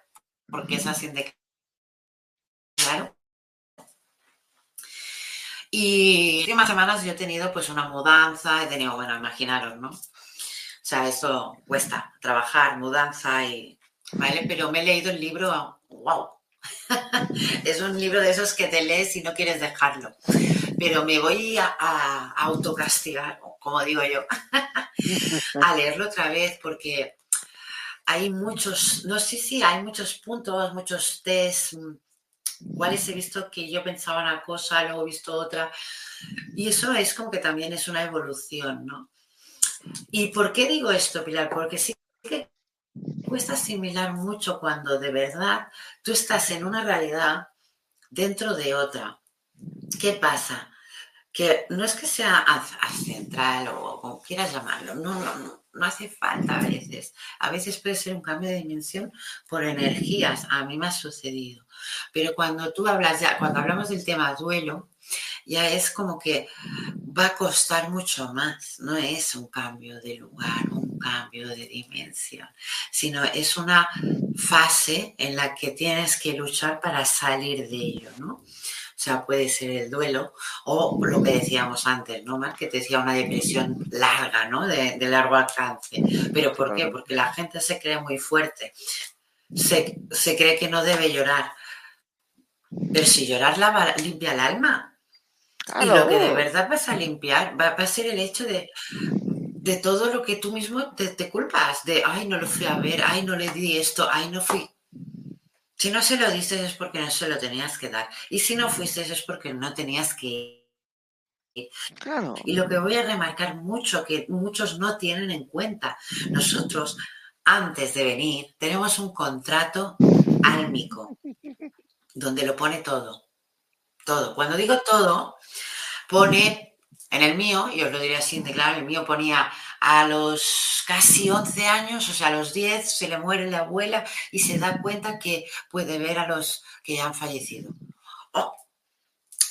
porque es así de Y últimas semanas yo he tenido pues una mudanza, he tenido, bueno, imaginaros, ¿no? O sea, eso cuesta, trabajar, mudanza y. Pero me he leído el libro, wow. [LAUGHS] es un libro de esos que te lees y no quieres dejarlo. Pero me voy a, a autocastigar, como digo yo, [LAUGHS] a leerlo otra vez porque hay muchos, no sé si hay muchos puntos, muchos test, cuáles he visto que yo pensaba una cosa, luego he visto otra. Y eso es como que también es una evolución, ¿no? ¿Y por qué digo esto, Pilar? Porque sí que cuesta asimilar mucho cuando de verdad tú estás en una realidad dentro de otra. ¿Qué pasa? Que no es que sea central o como quieras llamarlo, no, no, no no hace falta a veces. A veces puede ser un cambio de dimensión por energías. A mí me ha sucedido. Pero cuando tú hablas ya, cuando hablamos del tema duelo, ya es como que va a costar mucho más. No es un cambio de lugar, un cambio de dimensión, sino es una fase en la que tienes que luchar para salir de ello, ¿no? O sea, puede ser el duelo o lo que decíamos antes, ¿no? Más que te decía una depresión larga, ¿no? De, largo alcance. ¿Pero por qué? Porque la gente se cree muy fuerte. Se, cree que no debe llorar. Pero si llorar la, limpia el alma. Y lo que de verdad vas a limpiar va, a ser el hecho de, de todo lo que tú mismo te, te, culpas, de, ay, no lo fui a ver, ay, no le di esto, ay, no fui. Si no se lo dices es porque no se lo tenías que dar. Y si no fuiste es porque no tenías que ir. Claro. Y lo que voy a remarcar mucho, que muchos no tienen en cuenta, nosotros antes de venir tenemos un contrato álmico, donde lo pone todo. Todo. Cuando digo todo, pone en el mío, y os lo diré así de claro, el mío ponía a los casi 11 años, o sea, a los 10, se le muere la abuela y se da cuenta que puede ver a los que ya han fallecido. Oh,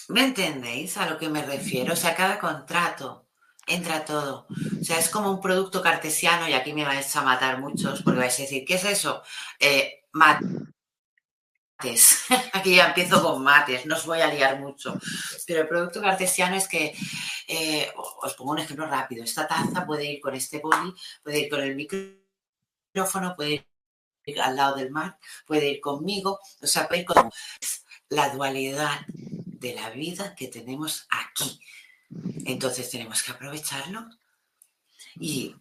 ¿Me entendéis a lo que me refiero? O sea, cada contrato entra todo. O sea, es como un producto cartesiano y aquí me vais a matar muchos porque vais a decir, ¿qué es eso? Eh, [LAUGHS] Aquí ya empiezo con mates, no os voy a liar mucho. Pero el producto cartesiano es que, eh, os pongo un ejemplo rápido, esta taza puede ir con este boli, puede ir con el micrófono, puede ir al lado del mar, puede ir conmigo, o sea, puede ir con la dualidad de la vida que tenemos aquí. Entonces tenemos que aprovecharlo y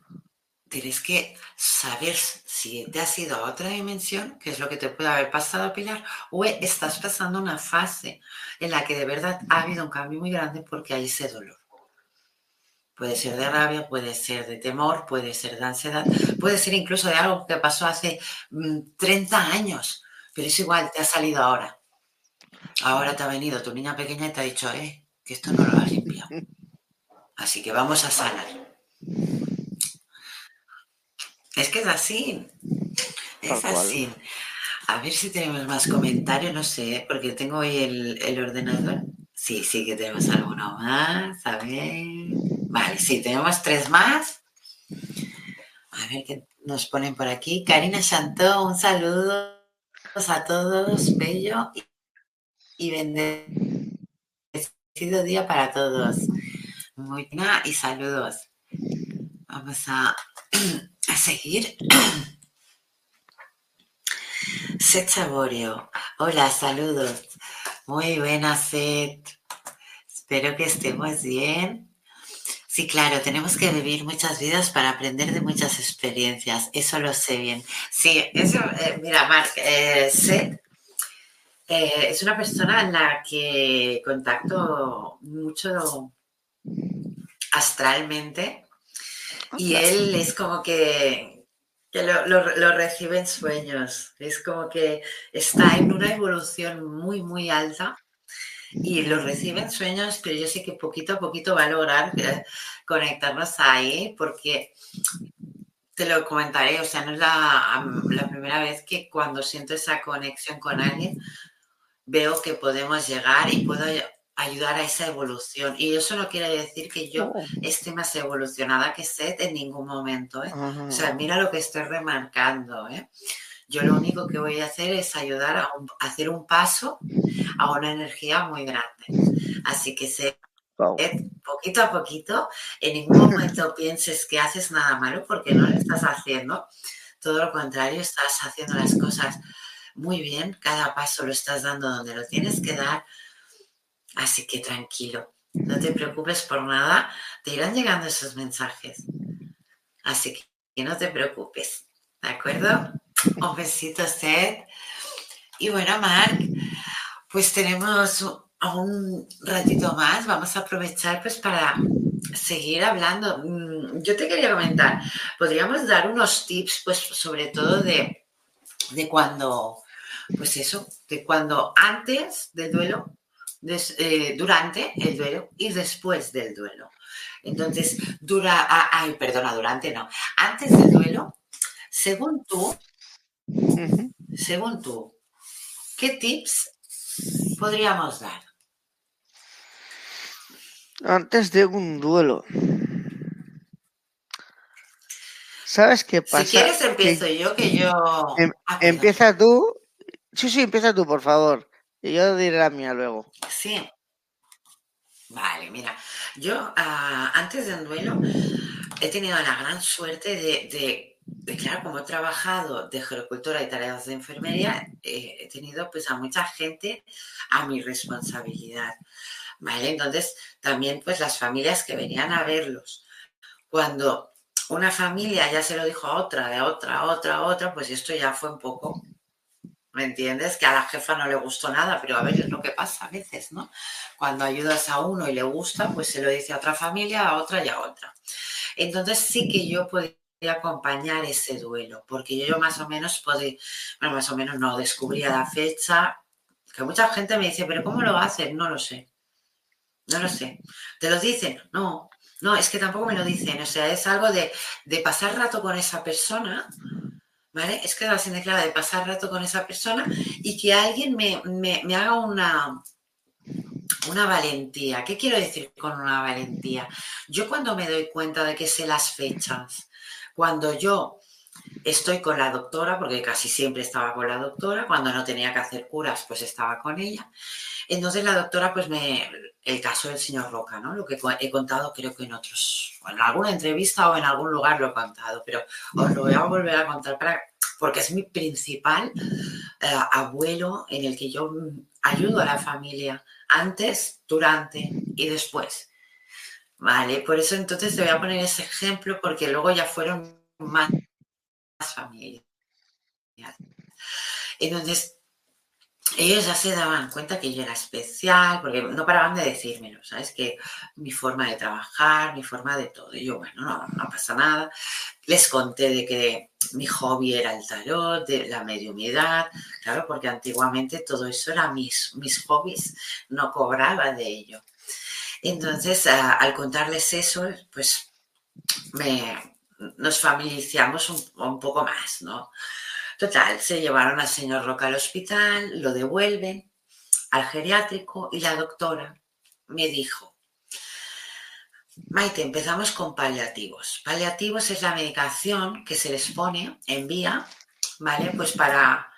tienes que saber si te has ido a otra dimensión, que es lo que te puede haber pasado Pilar, o estás pasando una fase en la que de verdad ha habido un cambio muy grande porque hay ese dolor. Puede ser de rabia, puede ser de temor, puede ser de ansiedad, puede ser incluso de algo que pasó hace 30 mm, años, pero es igual, te ha salido ahora. Ahora te ha venido tu niña pequeña y te ha dicho, eh, que esto no lo has limpiado. Así que vamos a sanar. Es que es así. Es así. A ver si tenemos más comentarios, no sé, porque tengo hoy el, ordenador. Sí, sí que tenemos alguno más. A ver. Vale, sí, tenemos tres más. A ver qué nos ponen por aquí. Karina Chantó, un saludo a todos, bello y bendecido día para todos. Muy bien y saludos. Vamos a, [CLEARS THROAT] a seguir. [CLEARS THROAT] Seth Saborio. Hola, saludos. Muy buenas, Seth. Espero que estemos bien. Sí, claro, tenemos que vivir muchas vidas para aprender de muchas experiencias. Eso lo sé bien. Sí, eso, eh, mira, Mark, eh, Seth eh, es una persona en la que contacto mucho astralmente y él es como que, lo, recibe en sueños, es como que está en una evolución muy, muy alta y lo recibe en sueños, pero yo sé que poquito a poquito va a lograr eh, conectarnos ahí porque te lo comentaré, o sea, no es la, la primera vez que cuando siento esa conexión con alguien, veo que podemos llegar y puedo ayudar a esa evolución. Y eso no quiere decir que yo esté más evolucionada que Seth en ningún momento. ¿eh? O sea, mira lo que estoy remarcando. ¿eh? Yo lo único que voy a hacer es ayudar a, hacer un paso a una energía muy grande. Así que Seth, poquito a poquito, en ningún momento pienses que haces nada malo porque no lo estás haciendo. Todo lo contrario, estás haciendo las cosas muy bien, cada paso lo estás dando donde lo tienes que dar, así que tranquilo, no te preocupes por nada, te irán llegando esos mensajes, así que no te preocupes, ¿de acuerdo? Un besito, Seth. Y bueno, Marc, pues tenemos un ratito más, vamos a aprovechar pues para seguir hablando. Mm, yo te quería comentar, podríamos dar unos tips, pues sobre todo de, de cuando pues eso, de cuando antes del duelo, eh, durante el duelo y después del duelo. Entonces, dura, ah, ay, perdona, durante no, antes del duelo, según tú, según tú, ¿qué tips podríamos dar? Antes de un duelo. ¿Sabes qué pasa? Si quieres empiezo yo, que yo... Em, empieza tú Sí, sí, empieza tú, por favor. Y yo diré la mía luego. Sí. Vale, mira, yo ah, antes del duelo he tenido la gran suerte de, de, claro, como he trabajado de gerocultora y tareas de enfermería, eh, he tenido pues a mucha gente a mi responsabilidad. ¿Vale? Entonces, también pues las familias que venían a verlos. Cuando una familia ya se lo dijo a otra, a otra, a otra, a otra, pues esto ya fue un poco ¿Me entiendes? Que a la jefa no le gustó nada, pero a ver, es lo que pasa a veces, ¿no? Cuando ayudas a uno y le gusta, pues se lo dice a otra familia, a otra y a otra. Entonces sí que yo podía acompañar ese duelo, porque yo más o menos podía, bueno, más o menos no descubría la fecha, que mucha gente me dice, pero ¿cómo lo hacen? No lo sé. No lo sé. ¿Te lo dicen? No, no, es que tampoco me lo dicen. O sea, es algo de, de pasar rato con esa persona Es que la clara de pasar rato con esa persona y que alguien me, haga una, una valentía. ¿Qué quiero decir con una valentía? Yo cuando me doy cuenta de que sé las fechas, cuando yo estoy con la doctora, porque casi siempre estaba con la doctora, cuando no tenía que hacer curas, pues estaba con ella. Entonces la doctora, pues me, el caso del señor Roca, ¿no? Lo que he contado creo que en otros, en alguna entrevista o en algún lugar lo he contado, pero os lo voy a volver a contar porque es mi principal eh, abuelo en el que yo ayudo a la familia antes, durante y después. Vale, por eso entonces te voy a poner ese ejemplo porque luego ya fueron más familias. Entonces, ellos ya se daban cuenta que yo era especial, porque no paraban de decírmelo, ¿sabes? Que mi forma de trabajar, mi forma de todo. Y yo, bueno, no, no pasa nada. Les conté de que mi hobby era el tarot, de la mediumidad, claro, porque antiguamente todo eso era mis, mis hobbies, no cobraba de ello. Entonces, al contarles eso, pues me, nos familiarizamos un, un poco más, ¿no? Total, se llevaron al señor Roca al hospital, lo devuelven al geriátrico y la doctora me dijo, Maite, empezamos con paliativos. Paliativos es la medicación que se les pone en vía, ¿vale? Pues para,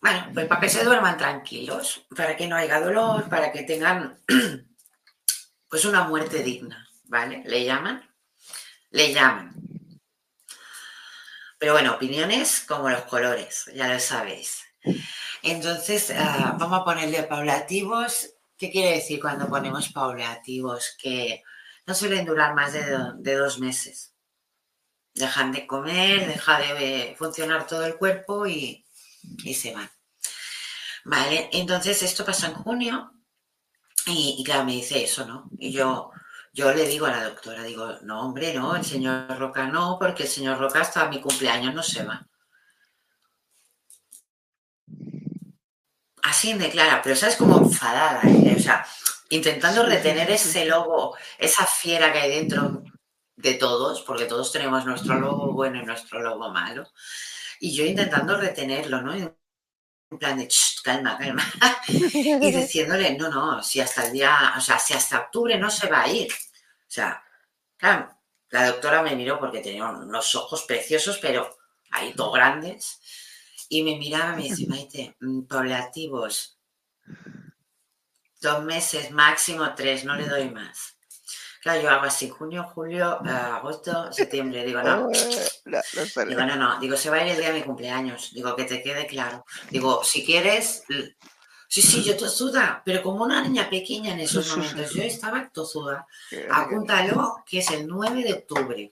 bueno, pues para que se duerman tranquilos, para que no haya dolor, para que tengan, [CLEARS THROAT] pues una muerte digna, ¿vale? Le llaman, le llaman. Pero bueno, opiniones como los colores, ya lo sabéis. Entonces, ah, vamos a ponerle paulativos. ¿Qué quiere decir cuando ponemos paulativos? Que no suelen durar más de, dos meses. Dejan de comer, deja de funcionar todo el cuerpo y, se van. Vale, entonces esto pasa en junio y, y claro, me dice eso, ¿no? Y yo, yo le digo a la doctora, digo, no, hombre, no, el señor Roca no, porque el señor Roca hasta mi cumpleaños no se va. Así de clara, pero sabes como enfadada, ¿eh? o sea, intentando retener ese lobo, esa fiera que hay dentro de todos, porque todos tenemos nuestro lobo bueno y nuestro lobo malo, y yo intentando retenerlo, ¿no? En plan de, calma, calma, [LAUGHS] y [LAUGHS] diciéndole, no, no, si hasta el día, o sea, si hasta octubre no se va a ir, sea, claro, la doctora me miró porque tenía unos ojos preciosos, pero ahí todo grandes. Y me miraba y me dice, Maite, mm, poblativos, dos meses, máximo tres, no le doy más. Claro, yo hago así, junio, julio, eh, agosto, septiembre. Digo, no. [LAUGHS] digo, no, no. Digo, se va a ir el día de mi cumpleaños. Digo, que te quede claro. Digo, si quieres, Sí, sí, yo tozuda, pero como una niña pequeña en esos momentos. Yo estaba tozuda. Apúntalo, que es el 9 de octubre.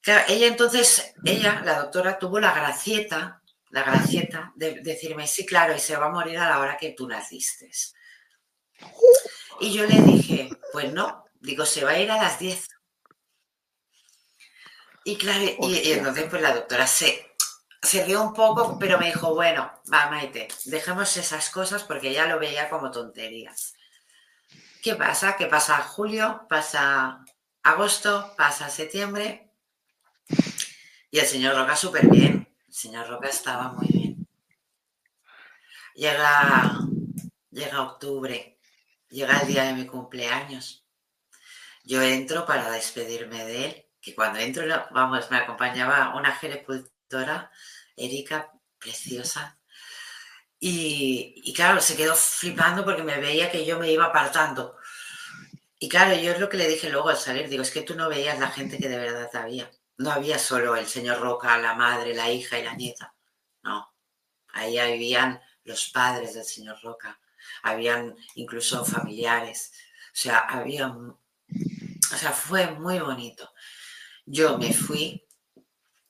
Claro, ella entonces, ella, la doctora, tuvo la gracieta, la gracieta de decirme, sí, claro, y se va a morir a la hora que tú naciste. Y yo le dije, pues no, digo, se va a ir a las 10. Y claro, y, y entonces pues la doctora se, se rió un poco, pero me dijo, bueno, va, Maite, dejemos esas cosas porque ya lo veía como tonterías. ¿Qué pasa? ¿Qué pasa julio? Pasa agosto, pasa septiembre. Y el señor Roca súper bien. El señor Roca estaba muy bien. Llega, llega octubre, llega el día de mi cumpleaños. Yo entro para despedirme de él, que cuando entro, vamos, me acompañaba una gericultora Erika, preciosa. Y, claro, se quedó flipando porque me veía que yo me iba apartando. Y claro, yo es lo que le dije luego al salir, digo, es que tú no veías la gente que de verdad había. No había solo el señor Roca, la madre, la hija y la nieta. No, ahí vivían los padres del señor Roca, habían incluso familiares. O sea, había... O sea, fue muy bonito. Yo me fui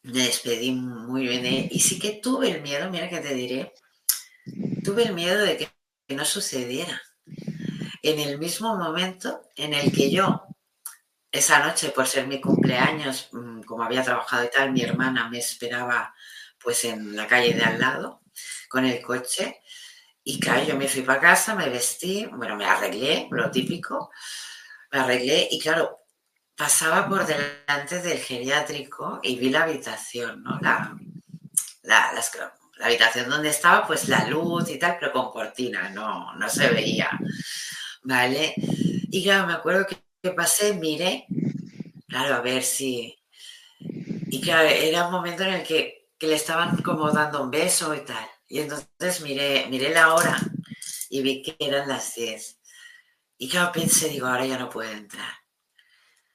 me despedí muy bien y sí que tuve el miedo, mira que te diré, tuve el miedo de que, no sucediera. En el mismo momento en el que yo, esa noche, por ser mi cumpleaños, mm, como había trabajado y tal, mi hermana me esperaba pues en la calle de al lado con el coche. Y claro, yo me fui para casa, me vestí, bueno, me arreglé, lo típico, me arreglé y claro, pasaba por delante del geriátrico y vi la habitación, ¿no? La, las, la habitación donde estaba, pues la luz y tal, pero con cortina, no, no se veía. ¿Vale? Y claro, me acuerdo que, pasé, miré, claro, a ver si... Y claro, era un momento en el que, que, le estaban como dando un beso y tal. Y entonces miré, miré la hora y vi que eran las 10. Y claro, pensé, digo, ahora ya no puedo entrar.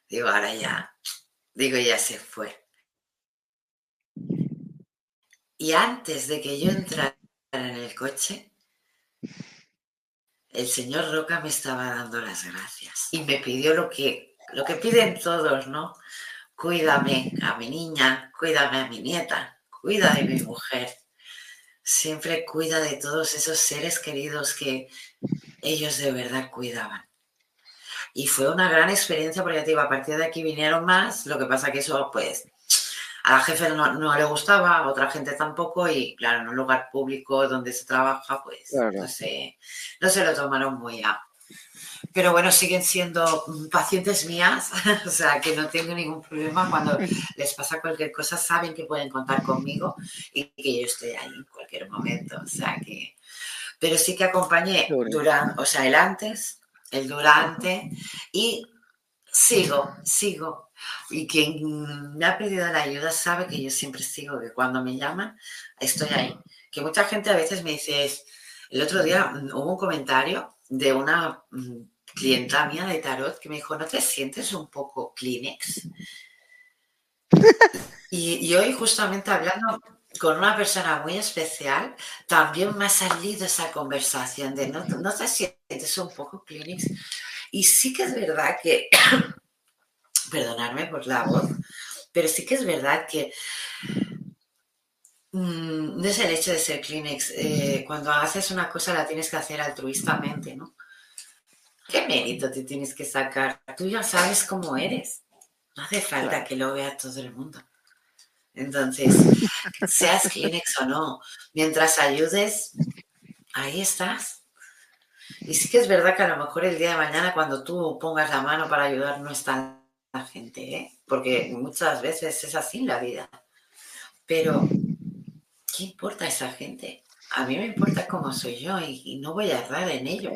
Digo, ahora ya, digo, ya se fue. Y antes de que yo entrara en el coche, el señor Roca me estaba dando las gracias y me pidió lo que, lo que piden todos, ¿no? Cuídame a mi niña, cuídame a mi nieta, cuida de mi mujer. Siempre cuida de todos esos seres queridos que ellos de verdad cuidaban. Y fue una gran experiencia porque, digo, a partir de aquí vinieron más, lo que pasa que eso, pues, a la jefe no, le gustaba, a otra gente tampoco, y claro, en un lugar público donde se trabaja, pues no, se, no se lo tomaron muy a. Pero bueno, siguen siendo pacientes mías, [LAUGHS] o sea que no tengo ningún problema. Cuando les pasa cualquier cosa, saben que pueden contar conmigo y que yo estoy ahí en cualquier momento. O sea que. Pero sí que acompañé durante, o sea, el antes, el durante y sigo, sigo y quien me ha pedido la ayuda sabe que yo siempre sigo, que cuando me llaman, estoy ahí. Que mucha gente a veces me dice, el otro día mm, hubo un comentario de una mm, clienta mía de tarot que me dijo, ¿no te sientes un poco Kleenex? [LAUGHS] Y, hoy justamente hablando con una persona muy especial, también me ha salido esa conversación de, ¿no, no te sientes un poco Kleenex? Y sí que es verdad que [COUGHS] perdonarme por la voz, pero sí que es verdad que mm, no es el hecho de ser Kleenex. Eh, cuando haces una cosa la tienes que hacer altruistamente, ¿no? ¿Qué mérito te tienes que sacar? Tú ya sabes cómo eres. No hace falta que lo vea todo el mundo. Entonces, seas Kleenex o no, mientras ayudes, ahí estás. Y sí que es verdad que a lo mejor el día de mañana cuando tú pongas la mano para ayudar no está la gente, ¿eh? porque muchas veces es así la vida. Pero, ¿qué importa esa gente? A mí me importa cómo soy yo y, no voy a errar en ello.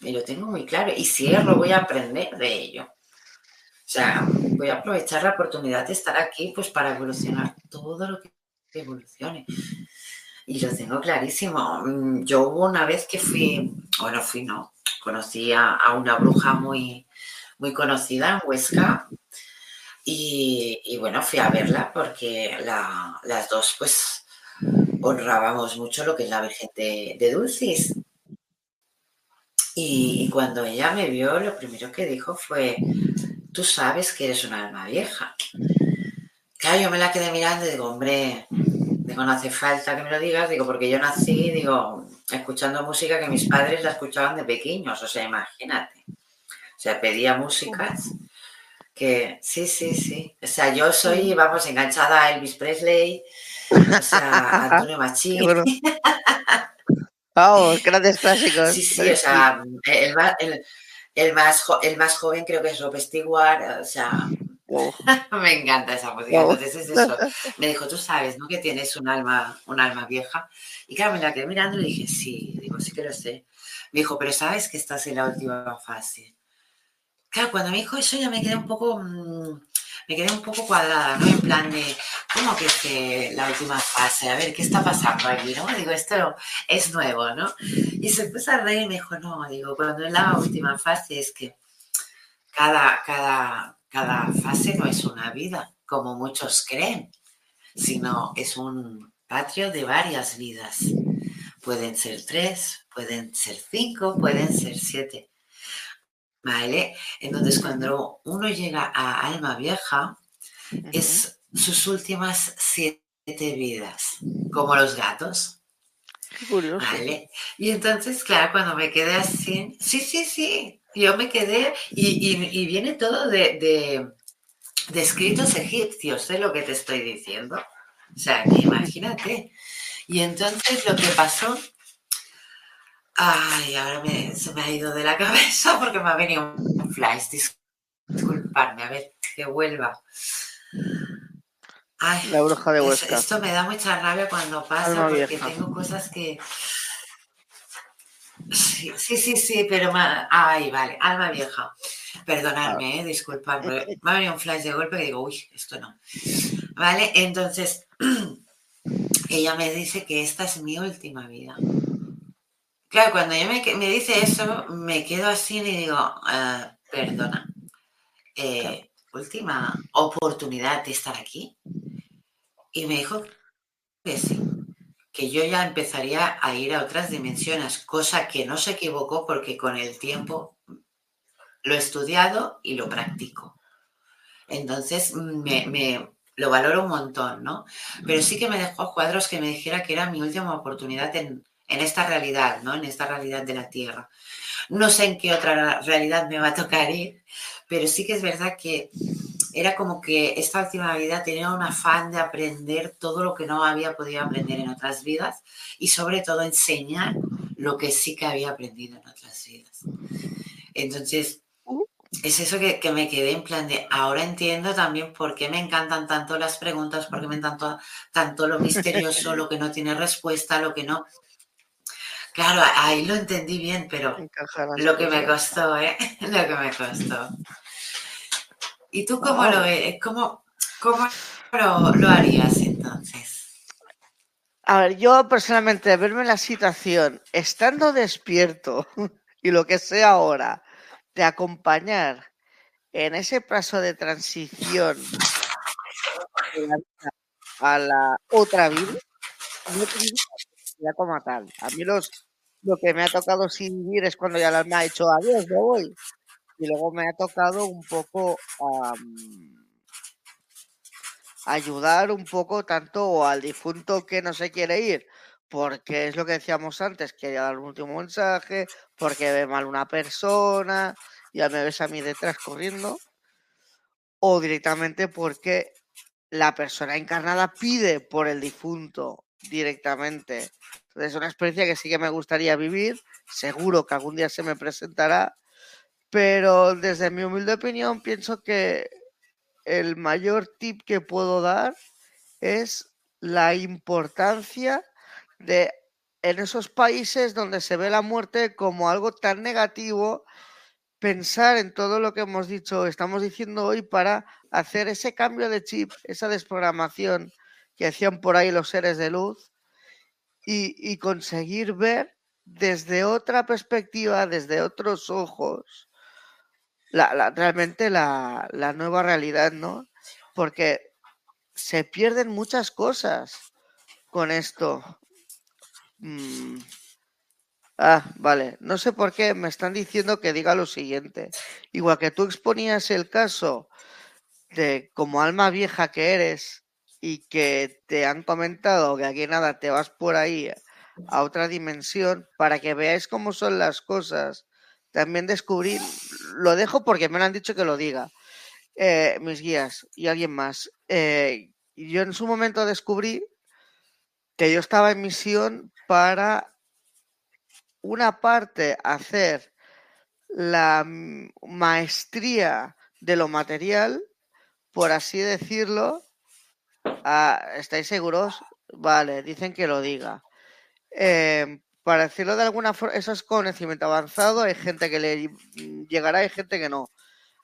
Me lo tengo muy claro. Y si erro, voy a aprender de ello. O sea, voy a aprovechar la oportunidad de estar aquí pues para evolucionar todo lo que evolucione. Y lo tengo clarísimo. Yo hubo una vez que fui, bueno, fui, no, conocí a una bruja muy, muy conocida en Huesca. Y, bueno, fui a verla porque las dos pues honrábamos mucho lo que es la Virgen de, Dulcis. Y, cuando ella me vio, lo primero que dijo fue, tú sabes que eres un alma vieja. Claro, yo me la quedé mirando y digo, hombre, digo, no hace falta que me lo digas, digo, porque yo nací, digo, escuchando música que mis padres la escuchaban de pequeños, o sea, imagínate. O sea, pedía músicas que sí, sí, sí. O sea, yo soy, vamos, enganchada a Elvis Presley, o sea, a [LAUGHS] Antonio Machín. [LAUGHS] Vamos, grandes clásicos. Sí, sí, o sea, el, más, el más joven creo que es Rob Stewart, o sea, [LAUGHS] me encanta esa música. Entonces es eso. Me dijo, tú sabes, ¿no? Que tienes un alma, un alma vieja. Y claro, me la quedé mirando y dije, sí, digo, sí que lo sé. Me dijo, pero sabes que estás en la última fase. Claro, cuando me dijo eso ya me quedé un poco, mm, me quedé un poco cuadrada, ¿no? En plan de, ¿cómo que es la última fase? A ver, ¿qué está pasando aquí, no? Digo, esto es nuevo, ¿no? Y se puso a reír y me dijo, no, digo, cuando es la última fase es que cada, cada, cada fase no es una vida, como muchos creen, sino es un patrio de varias vidas. Pueden ser tres, pueden ser cinco, pueden ser siete. ¿Vale? Entonces, cuando uno llega a alma vieja, es sus últimas siete vidas, como los gatos. Qué curioso. ¿Vale? Y entonces, claro, cuando me quedé así, sí, sí, sí, yo me quedé y, viene todo de, de, escritos egipcios, ¿eh? Lo que te estoy diciendo. O sea, imagínate. Y entonces lo que pasó Ay, ahora se me ha ido de la cabeza porque me ha venido un flash. Disculparme, a ver, que vuelva. la bruja de Huesca. Esto me da mucha rabia cuando pasa porque tengo cosas que... Sí, sí, sí, pero... Ay, vale, alma vieja. Perdonadme, eh, disculpadme. Me ha venido un flash de golpe y digo, uy, esto no. Vale, entonces [CLEARS THROAT] ella me dice que esta es mi última vida. Claro, cuando ella me, me dice eso, me quedo así y digo, ah, perdona, eh, última oportunidad de estar aquí. Y me dijo que sí, que yo ya empezaría a ir a otras dimensiones, cosa que no se equivocó porque con el tiempo lo he estudiado y lo practico. Entonces, me, lo valoro un montón, ¿no? Pero sí que me dejó cuadros que me dijera que era mi última oportunidad en, en esta realidad, ¿no? En esta realidad de la Tierra. No sé en qué otra realidad me va a tocar ir, pero sí que es verdad que era como que esta última vida tenía un afán de aprender todo lo que no había podido aprender en otras vidas y sobre todo enseñar lo que sí que había aprendido en otras vidas. Entonces, es eso que, me quedé en plan de, ahora entiendo también por qué me encantan tanto las preguntas, por qué me encanta tanto lo misterioso, [LAUGHS] lo que no tiene respuesta, lo que no. Claro, ahí lo entendí bien, pero lo que me costó, ¿eh? [LAUGHS] Lo que me costó. ¿Y tú cómo lo ves? ¿Cómo, cómo lo, harías entonces? A ver, yo personalmente, verme la situación, estando despierto [LAUGHS] y lo que sea ahora, de acompañar en ese paso de transición a la otra vida, no ya como tal. A mí los, lo que me ha tocado sin vivir es cuando ya me ha dicho adiós, me voy. Y luego me ha tocado un poco ayudar un poco tanto al difunto que no se quiere ir, porque es lo que decíamos antes, quería dar un último mensaje, porque ve mal una persona, ya me ves a mí detrás corriendo, o directamente porque la persona encarnada pide por el difunto directamente. Es una experiencia que sí que me gustaría vivir, seguro que algún día se me presentará, pero desde mi humilde opinión pienso que el mayor tip que puedo dar es la importancia de en esos países donde se ve la muerte como algo tan negativo, pensar en todo lo que hemos dicho, estamos diciendo hoy para hacer ese cambio de chip, esa desprogramación que hacían por ahí los seres de luz y, conseguir ver desde otra perspectiva, desde otros ojos, la, realmente la, nueva realidad, ¿no? Porque se pierden muchas cosas con esto. Mm. Ah, vale. No sé por qué me están diciendo que diga lo siguiente. Igual que tú exponías el caso de como alma vieja que eres, y que te han comentado que aquí nada, te vas por ahí a otra dimensión para que veáis cómo son las cosas. También descubrí, lo dejo porque me lo han dicho que lo diga, eh, mis guías y alguien más. Eh, yo en su momento descubrí que yo estaba en misión para una parte hacer la maestría de lo material, por así decirlo, Ah, ¿Estáis seguros? Vale, dicen que lo diga. Em, para decirlo de alguna forma, eso es conocimiento avanzado. Hay gente que le llegará, hay gente que no.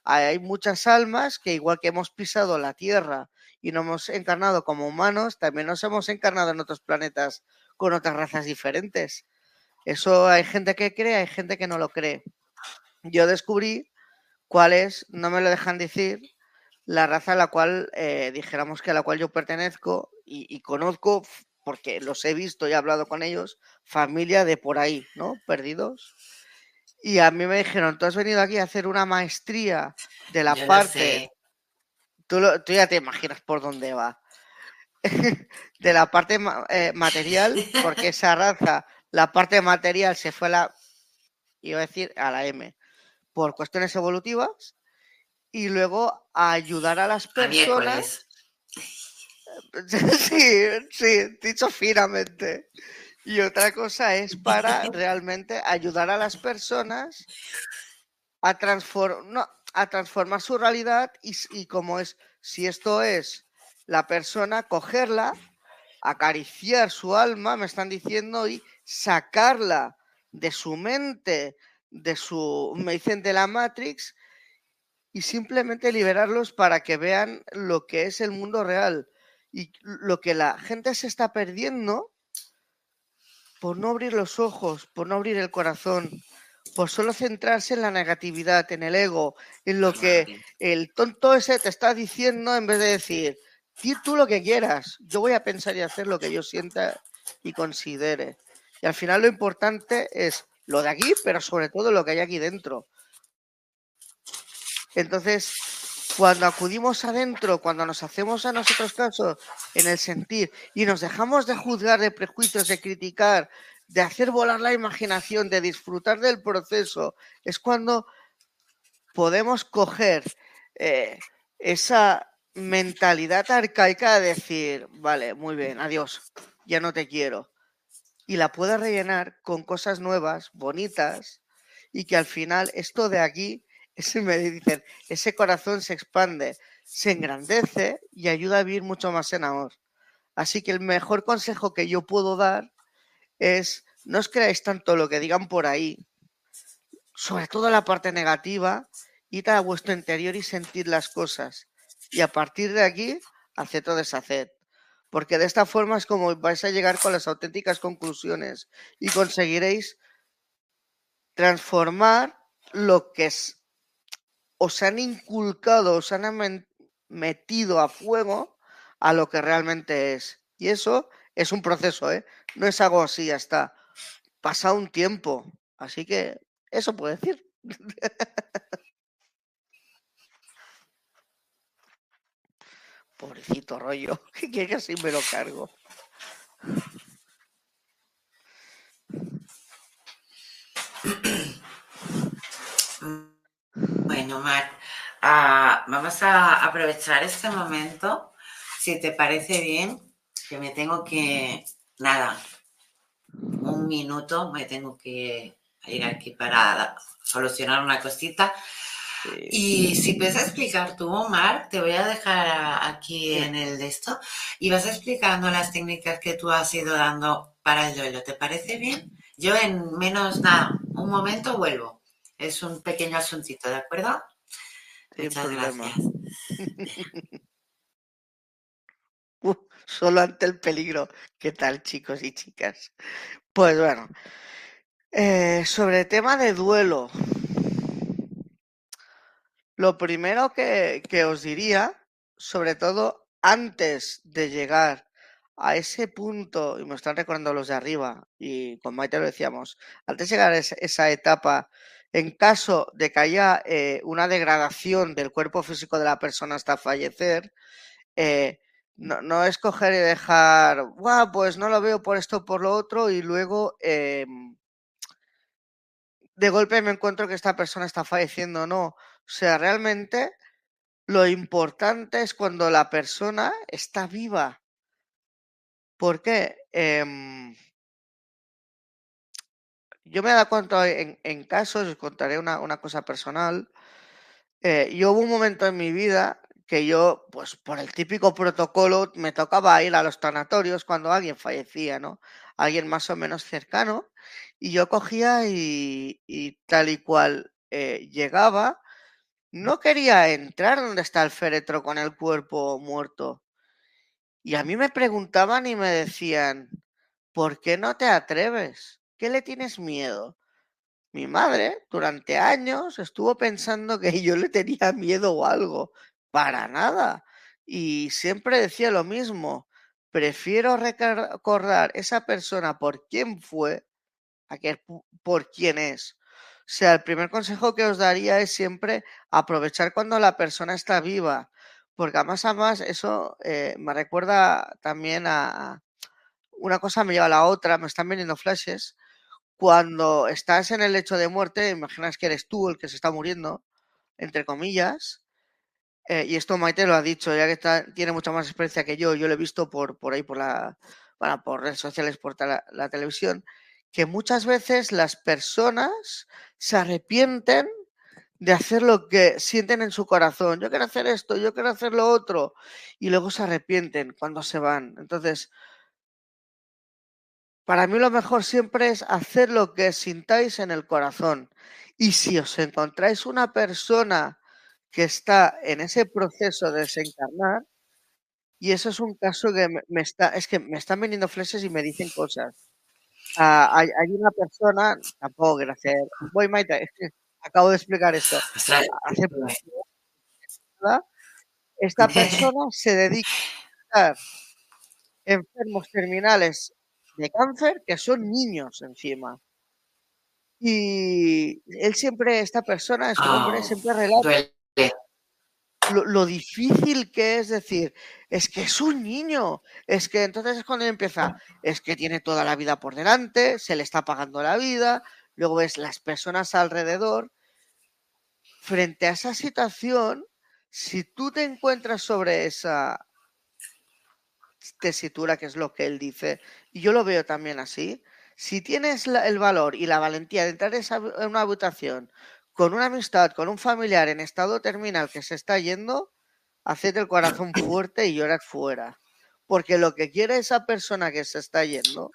Hay muchas almas que, igual que hemos pisado la Tierra y nos hemos encarnado como humanos, también nos hemos encarnado en otros planetas con otras razas diferentes. Eso hay gente que cree, hay gente que no lo cree. Yo descubrí cuál es, no me lo dejan decir, la raza a la cual eh, dijéramos que a la cual yo pertenezco y, conozco, porque los he visto y he hablado con ellos, familia de por ahí, ¿no? Perdidos. Y a mí me dijeron, tú has venido aquí a hacer una maestría de la parte... Tú, tú, ya te imaginas por dónde va. [LAUGHS] de la parte eh, material, porque [LAUGHS] esa raza, la parte material se fue a la, iba a decir, a la M, por cuestiones evolutivas, y luego ayudar a las personas. [LAUGHS] sí, sí, dicho finamente. Y otra cosa es para [LAUGHS] realmente ayudar a las personas a, transform a transformar su realidad y, como es, si esto es la persona, cogerla, acariciar su alma, me están diciendo, y sacarla de su mente, de su, me dicen, de la Matrix, y simplemente liberarlos para que vean lo que es el mundo real y lo que la gente se está perdiendo por no abrir los ojos, por no abrir el corazón, por solo centrarse en la negatividad, en el ego, en lo que el tonto ese te está diciendo en vez de decir, di tú lo que quieras, yo voy a pensar y hacer lo que yo sienta y considere. Y al final lo importante es lo de aquí, pero sobre todo lo que hay aquí dentro. Entonces, cuando acudimos adentro, cuando nos hacemos a nosotros caso en el sentir y nos dejamos de juzgar, de prejuicios, de criticar, de hacer volar la imaginación, de disfrutar del proceso, es cuando podemos coger eh, esa mentalidad arcaica de decir, vale, muy bien, adiós, ya no te quiero. Y la puedo rellenar con cosas nuevas, bonitas, y que al final esto de aquí ese me dicen, ese corazón se expande, se engrandece y ayuda a vivir mucho más en amor. Así que el mejor consejo que yo puedo dar es no os creáis tanto lo que digan por ahí, sobre todo la parte negativa, id a vuestro interior y sentir las cosas. Y a partir de aquí, haced o deshaced. Porque de esta forma es como vais a llegar con las auténticas conclusiones y conseguiréis transformar lo que es os han inculcado, os han metido a fuego a lo que realmente es. Y eso es un proceso, ¿eh? No es algo así, ya está. Pasa un tiempo. Así que eso puedo decir. [LAUGHS] Pobrecito rollo, [LAUGHS] que casi me lo cargo. [COUGHS] Bueno, Mar, ah, vamos a aprovechar este momento, si te parece bien, que me tengo que, nada, un minuto, me tengo que ir aquí para solucionar una cosita. Y si puedes explicar tú, Omar, te voy a dejar aquí en el de esto y vas explicando las técnicas que tú has ido dando para el duelo. ¿Te parece bien? Yo en menos nada, un momento vuelvo. Es un pequeño asuntito, ¿de acuerdo? Muchas gracias. [LAUGHS] solo ante el peligro. ¿Qué tal, chicos y chicas? Pues bueno, eh, sobre el tema de duelo. Lo primero que, que os diría, sobre todo antes de llegar a ese punto, y me están recordando los de arriba, y con Maite lo decíamos, antes de llegar a esa etapa en caso de que haya eh, una degradación del cuerpo físico de la persona hasta fallecer, eh, no, es coger y dejar, pues no lo veo por esto o por lo otro y luego em, de golpe me encuentro que esta persona está falleciendo. No, o sea, realmente lo importante es cuando la persona está viva. ¿Por qué? Em, yo me he dado cuenta en, en casos, os contaré una, cosa personal. Eh, yo hubo un momento en mi vida que yo, pues por el típico protocolo, me tocaba ir a los tanatorios cuando alguien fallecía, ¿no? Alguien más o menos cercano. Y yo cogía y, tal y cual eh, llegaba, no quería entrar donde está el féretro con el cuerpo muerto. Y a mí me preguntaban y me decían, ¿por qué no te atreves? Qué le tienes miedo? Mi madre durante años estuvo pensando que [LAUGHS] yo le tenía miedo o algo. Para nada. Y siempre decía lo mismo. Prefiero recordar esa persona por quién fue a que por quién es. O sea, el primer consejo que os daría es siempre aprovechar cuando la persona está viva, porque además, además, eso eh, me recuerda también a una cosa me lleva a la otra, me están viniendo flashes cuando estás en el lecho de muerte, imaginas que eres tú el que se está muriendo, entre comillas, eh, y esto Maite lo ha dicho, ya que tiene mucha más experiencia que yo, yo lo he visto por, por ahí, por la, por redes sociales, por la, televisión, que muchas veces las personas se arrepienten de hacer lo que sienten en su corazón. Yo quiero hacer esto, yo quiero hacer lo otro. Y luego se arrepienten cuando se van. Entonces, para mí lo mejor siempre es hacer lo que sintáis en el corazón. Y si os encontráis una persona que está en ese proceso de desencarnar, y eso es un caso que me, está, es que me están viniendo flashes y me dicen cosas. Ah, hay, una persona, tampoco gracias, voy Maite, acabo de explicar esto. esta [LAUGHS] persona se dedica a enfermos terminales de cáncer que son niños encima. Y él siempre, esta persona, este hombre, ah, siempre relata lo, difícil que es decir, es que es un niño, es que entonces es cuando empieza, es que tiene toda la vida por delante, se le está pagando la vida, luego ves las personas alrededor. Frente a esa situación, si tú te encuentras sobre esa tesitura, que es lo que él dice, y yo lo veo también así, si tienes el valor y la valentía de entrar en una habitación con una amistad, con un familiar en estado terminal que se está yendo, haced el corazón [COUGHS] fuerte y llorad fuera. Porque lo que quiere esa persona que se está yendo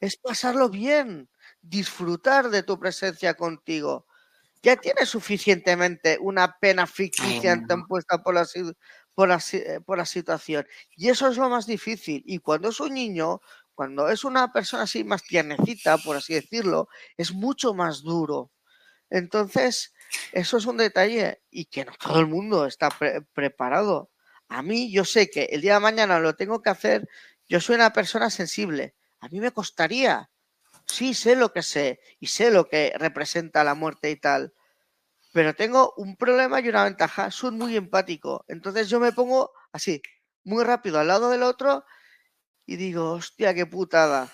es pasarlo bien, disfrutar de tu presencia contigo. Ya tienes suficientemente una pena ficticia impuesta por la, por, la, por la situación. Y eso es lo más difícil. Y cuando es un niño, cuando es una persona así más tiernecita, por así decirlo, es mucho más duro entonces, eso es un detalle y que no todo el mundo está preparado. A mí, yo sé que el día de mañana lo tengo que hacer. Yo soy una persona sensible. A mí me costaría. Sí, sé lo que sé y sé lo que representa la muerte y tal. Pero tengo un problema y una ventaja. Soy muy empático. Entonces yo me pongo así, muy rápido al lado del otro y digo, hostia, qué putada.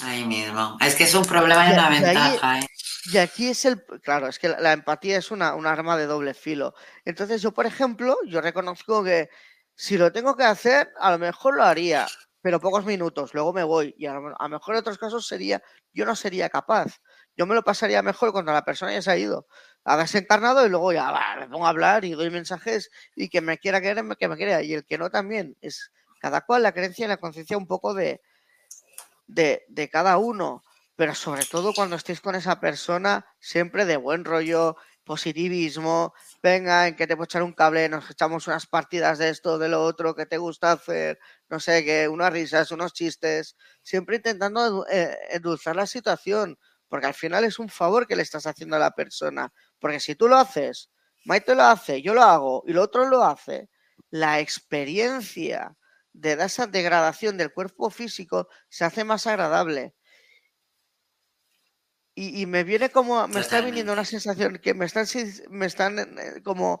Ahí mismo. Es que es un problema y una ventaja. ¿eh? Y aquí es el, claro, es que la, empatía es una, un arma de doble filo. Entonces yo, por ejemplo, yo reconozco que si lo tengo que hacer, a lo mejor lo haría, pero pocos minutos, luego me voy. Y a lo, mejor en otros casos sería, yo no sería capaz. Yo me lo pasaría mejor cuando la persona ya se ha ido, ha desencarnado y luego ya me pongo a hablar y doy mensajes y que me quiera querer, que me quiera. Y el que no también. Es cada cual la creencia y la conciencia un poco de, de, de cada uno pero sobre todo cuando estéis con esa persona, siempre de buen rollo, positivismo, venga, en que te puedo echar un cable, nos echamos unas partidas de esto, de lo otro, que te gusta hacer, no sé, que unas risas, unos chistes, siempre intentando eh, endulzar la situación, porque al final es un favor que le estás haciendo a la persona, porque si tú lo haces, Maite lo hace, yo lo hago y el otro lo hace, la experiencia de esa degradación del cuerpo físico se hace más agradable. Y, me viene como, me está viniendo una sensación que me están, me están eh, como,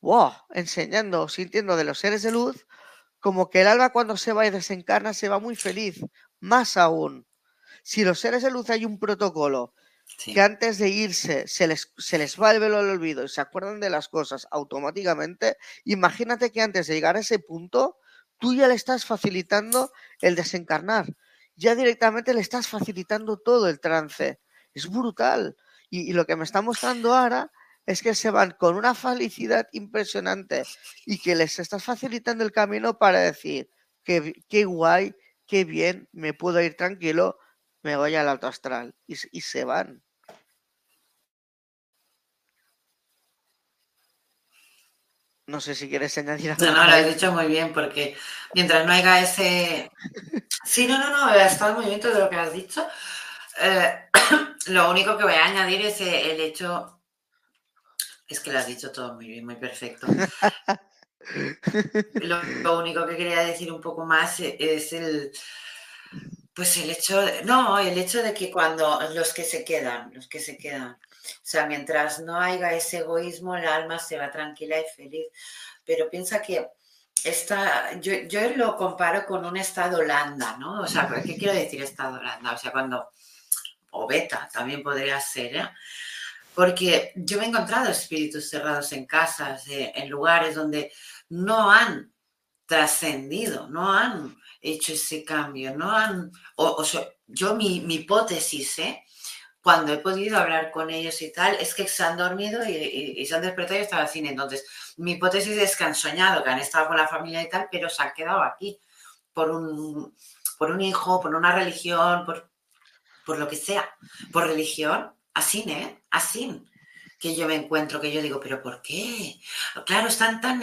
wow, enseñando, sintiendo de los seres de luz, como que el alma cuando se va y desencarna se va muy feliz, más aún. Si los seres de luz hay un protocolo que antes de irse se les, se les va el velo al olvido y se acuerdan de las cosas automáticamente, imagínate que antes de llegar a ese punto, tú ya le estás facilitando el desencarnar, ya directamente le estás facilitando todo el trance. Es brutal. Y, lo que me está mostrando ahora es que se van con una felicidad impresionante y que les estás facilitando el camino para decir que qué guay, qué bien, me puedo ir tranquilo, me voy al alto astral y, se van. No sé si quieres añadir algo. No, no, lo has dicho muy bien, porque mientras no haya ese. [LAUGHS] Sí, no, no, no, estado muy bien todo lo que has dicho. Eh, [CLEARS THROAT] lo único que voy a añadir es eh, el hecho, es que lo has dicho todo muy bien, muy perfecto. [LAUGHS] lo, único que quería decir un poco más es el, pues el hecho, no, el hecho de que cuando los que se quedan, los que se quedan, o sea, mientras no haya ese egoísmo, el alma se va tranquila y feliz. Pero piensa que esta, yo, yo lo comparo con un estado landa, ¿no? O sea, ¿qué quiero decir estado landa? O sea, cuando o beta también podría ser, ¿eh? porque yo me he encontrado espíritus cerrados en casas, eh, en lugares donde no han trascendido, no han hecho ese cambio, no han, o, sea, yo mi, hipótesis, ¿eh? cuando he podido hablar con ellos y tal, es que se han dormido y, se han despertado y estaba cine. Entonces, mi hipótesis es que han soñado, que han estado con la familia y tal, pero se han quedado aquí por un, por un hijo, por una religión, por, por lo que sea. Por religión, así, ¿eh? Así que yo me encuentro, que yo digo, pero ¿por qué? Claro, están tan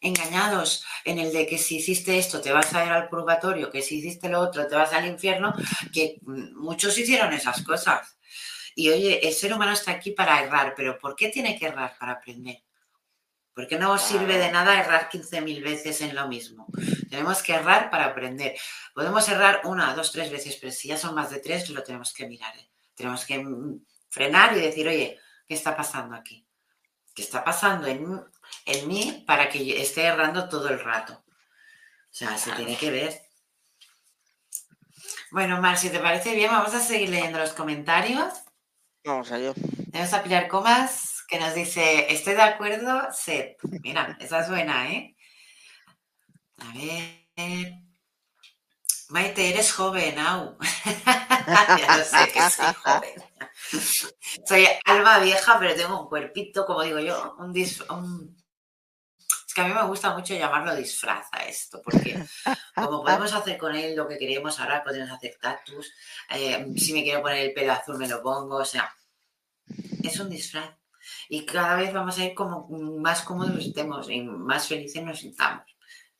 engañados en el de que si hiciste esto te vas a ir al purgatorio, que si hiciste lo otro te vas al infierno, que muchos hicieron esas cosas. Y oye, el ser humano está aquí para errar, pero ¿por qué tiene que errar para aprender? Porque no sirve de nada errar 15.000 veces en lo mismo. Tenemos que errar para aprender. Podemos errar una, dos, tres veces, pero si ya son más de tres, lo tenemos que mirar. ¿eh? Tenemos que frenar y decir, oye, ¿qué está pasando aquí? ¿Qué está pasando en, en mí para que esté errando todo el rato? O sea, se tiene que ver. Bueno, Mar, si te parece bien, vamos a seguir leyendo los comentarios. Vamos a ello. Vamos a pillar comas que nos dice, estoy de acuerdo, Seth. Mira, esa es buena, ¿eh? A ver. Maite, eres joven, au. [LAUGHS] ya lo sé que soy joven. soy alma vieja, pero tengo un cuerpito, como digo yo, un, un es que a mí me gusta mucho llamarlo disfraz a esto, porque como [LAUGHS] podemos hacer con él lo que queremos, ahora podemos hacer tactus, eh, si me quiero poner el pelo azul me lo pongo, o sea, es un disfraz. Y cada vez vamos a ir como más cómodos estemos y más felices nos sintamos.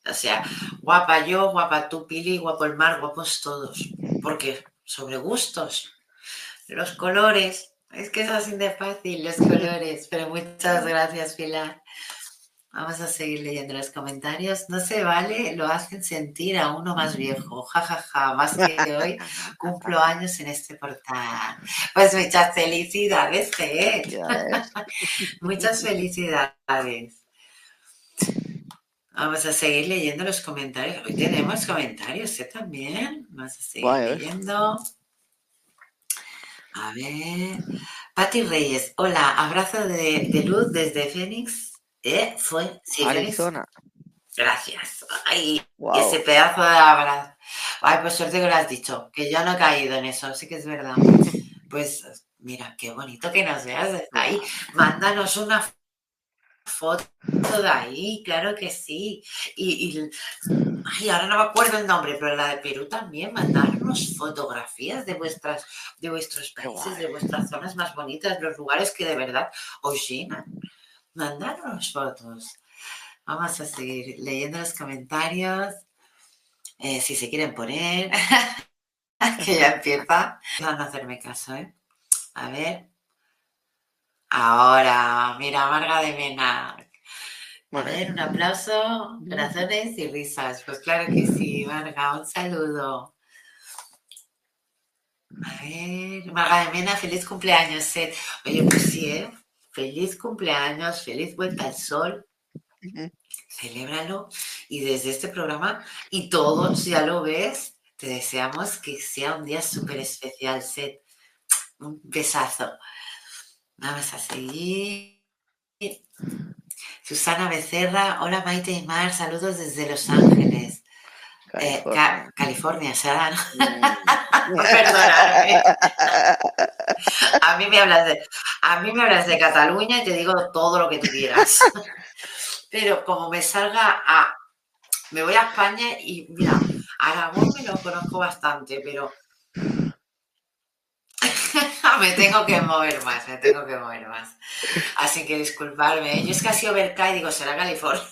O sea, guapa yo, guapa tú, Pili, guapo el mar, guapos todos. Porque sobre gustos, los colores, es que es así de fácil, los colores. Pero muchas gracias, Pilar. Vamos a seguir leyendo los comentarios. No se vale, lo hacen sentir a uno más viejo. [LAUGHS] Ja, ja, ja. Más que hoy cumplo años en este portal. Pues muchas felicidades, ¿eh? [LAUGHS] muchas felicidades. Vamos a seguir leyendo los comentarios. Hoy tenemos comentarios, ¿eh? También. Vamos a seguir leyendo. A ver. Pati Reyes, hola, abrazo de, de luz desde Fénix ¿Eh? Fue, sí, Arizona. Gracias. Ay, ese pedazo de abrazo. Ay, pues suerte que lo has dicho, que yo no he caído en eso, sí que es verdad. [LAUGHS] Pues mira, qué bonito que nos veas desde ahí. Mándanos una foto de ahí, claro que sí. Y, ay, ahora no me acuerdo el nombre, pero la de Perú también, mandarnos fotografías de vuestras, de vuestros países, de vuestras zonas más bonitas, los lugares que de verdad os llenan mandarnos fotos. Vamos a seguir leyendo los comentarios. Eh, si se quieren poner, [LAUGHS] que ya empieza. Van a hacerme caso, ¿eh? A ver. Ahora, mira, Marga de Mena. A ver, un aplauso, corazones y risas. Pues claro que sí, Marga, un saludo. A ver, Marga de Mena, feliz cumpleaños, Seth. Oye, pues sí, ¿eh? Feliz cumpleaños, feliz vuelta al sol. Celébralo y desde este programa y todos ya lo ves, te deseamos que sea un día súper especial, Seth. Un besazo. Vamos a seguir. Susana Becerra, hola Maite y Mar, saludos desde Los Ángeles. California, Sara. Mm. [LAUGHS] Perdóname. A mí me hablas de, a mí me hablas de Cataluña y te digo todo lo que tú quieras. [LAUGHS] Pero como me salga a, me voy a España y mira, Aragón me lo conozco bastante, pero [LAUGHS] me tengo que mover más, me tengo que mover más. Así que disculparme. Yo es que ha sido y digo, será California.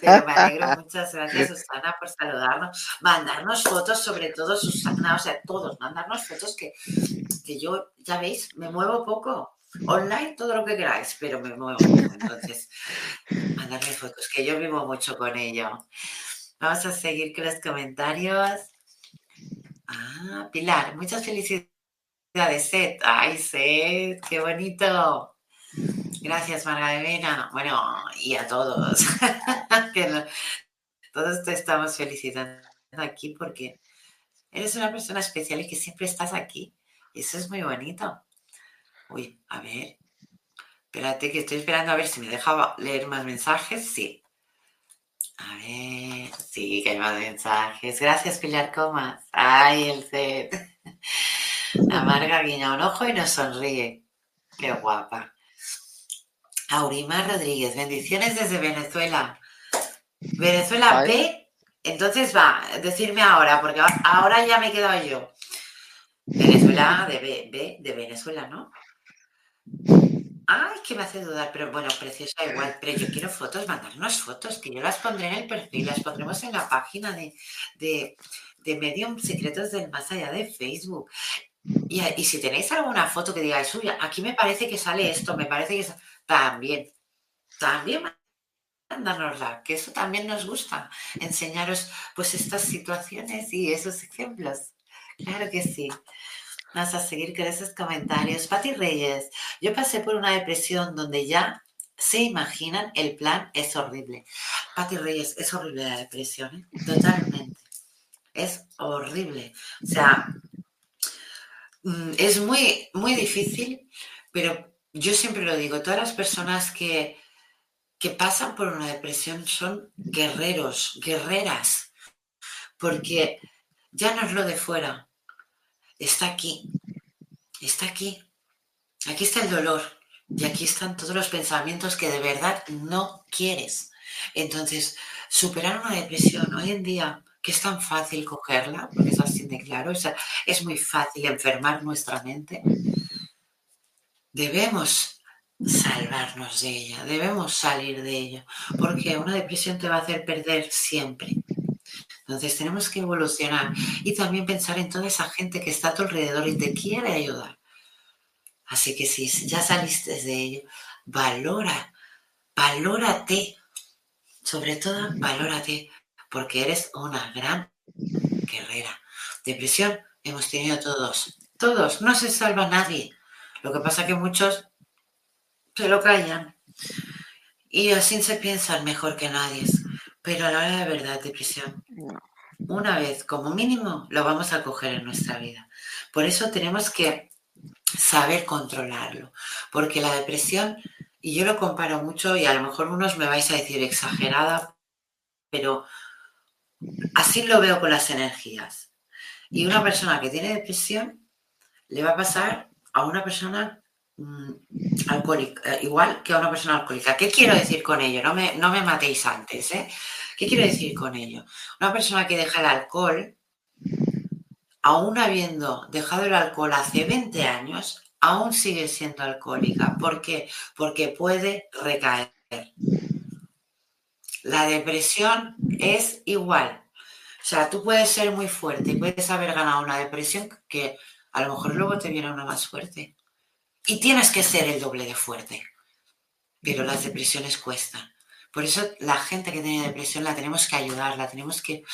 Pero me alegro, muchas gracias Susana por saludarnos, mandarnos fotos, sobre todo Susana, o sea, todos, mandarnos fotos que, que yo, ya veis, me muevo poco. Online todo lo que queráis, pero me muevo. Entonces, [LAUGHS] mandarme fotos, que yo vivo mucho con ello. Vamos a seguir con los comentarios. Ah, Pilar, muchas felicidades, Seth. Ay, Seth, qué bonito. Gracias, Margarita. Bueno, y a todos. [LAUGHS] todos te estamos felicitando aquí porque eres una persona especial y que siempre estás aquí. Eso es muy bonito. Uy, a ver. Espérate que estoy esperando a ver si me deja leer más mensajes. Sí. A ver, sí, que hay más mensajes. Gracias, Pilar Comas. Ay, el set. [LAUGHS] La Marga guiña un ojo y nos sonríe. Qué guapa. Aurimar Rodríguez, bendiciones desde Venezuela. Venezuela B, entonces va, decirme ahora, porque ahora ya me he quedado yo. Venezuela de B, de Venezuela, ¿no? Ay, que me hace dudar, pero bueno, preciosa igual. Pero yo quiero fotos, mandarnos fotos, que yo las pondré en el perfil, las pondremos en la página de, de, de Medium Secretos del Más Allá de Facebook. Y, y, si tenéis alguna foto que digáis, uy, aquí me parece que sale esto, me parece que también, también mándanosla, que eso también nos gusta, enseñaros pues estas situaciones y esos ejemplos. Claro que sí. Vamos a seguir con esos comentarios. Pati Reyes, yo pasé por una depresión donde ya se imaginan, el plan es horrible. Pati Reyes, es horrible la depresión, ¿eh? totalmente. Es horrible. O sea, mm, es muy, muy difícil, pero yo siempre lo digo, todas las personas que, que pasan por una depresión son guerreros, guerreras, porque ya no es lo de fuera, está aquí, está aquí. Aquí está el dolor y aquí están todos los pensamientos que de verdad no quieres. Entonces, superar una depresión hoy en día, que es tan fácil cogerla, porque es así de claro, es muy fácil enfermar nuestra mente, debemos salvarnos de ella, debemos salir de ella, porque una depresión te va a hacer perder siempre. Entonces tenemos que evolucionar y también pensar en toda esa gente que está a tu alrededor y te quiere ayudar. Así que si ya saliste de ello, valora, valórate. Sobre todo, valórate, porque eres una gran guerrera. Depresión hemos tenido todos, todos, no se salva nadie. Lo que pasa es que muchos se lo callan y así se piensan mejor que nadie. Pero a la hora de verdad, depresión, una vez como mínimo lo vamos a coger en nuestra vida. Por eso tenemos que saber controlarlo, porque la depresión, y yo lo comparo mucho y a lo mejor unos me vais a decir exagerada, pero así lo veo con las energías. Y una persona que tiene depresión le va a pasar a una persona mm, alcohólica, eh, igual que a una persona alcohólica. ¿Qué quiero decir con ello? No me, no me matéis antes, ¿eh? ¿Qué quiero decir con ello? Una persona que deja el alcohol, aún habiendo dejado el alcohol hace 20 años, aún sigue siendo alcohólica. ¿Por qué? Porque puede recaer. La depresión es igual. O sea, tú puedes ser muy fuerte y puedes haber ganado una depresión que a lo mejor luego te viene una más fuerte. Y tienes que ser el doble de fuerte. Pero las depresiones cuestan. Por eso la gente que tiene depresión la tenemos que ayudar, la tenemos que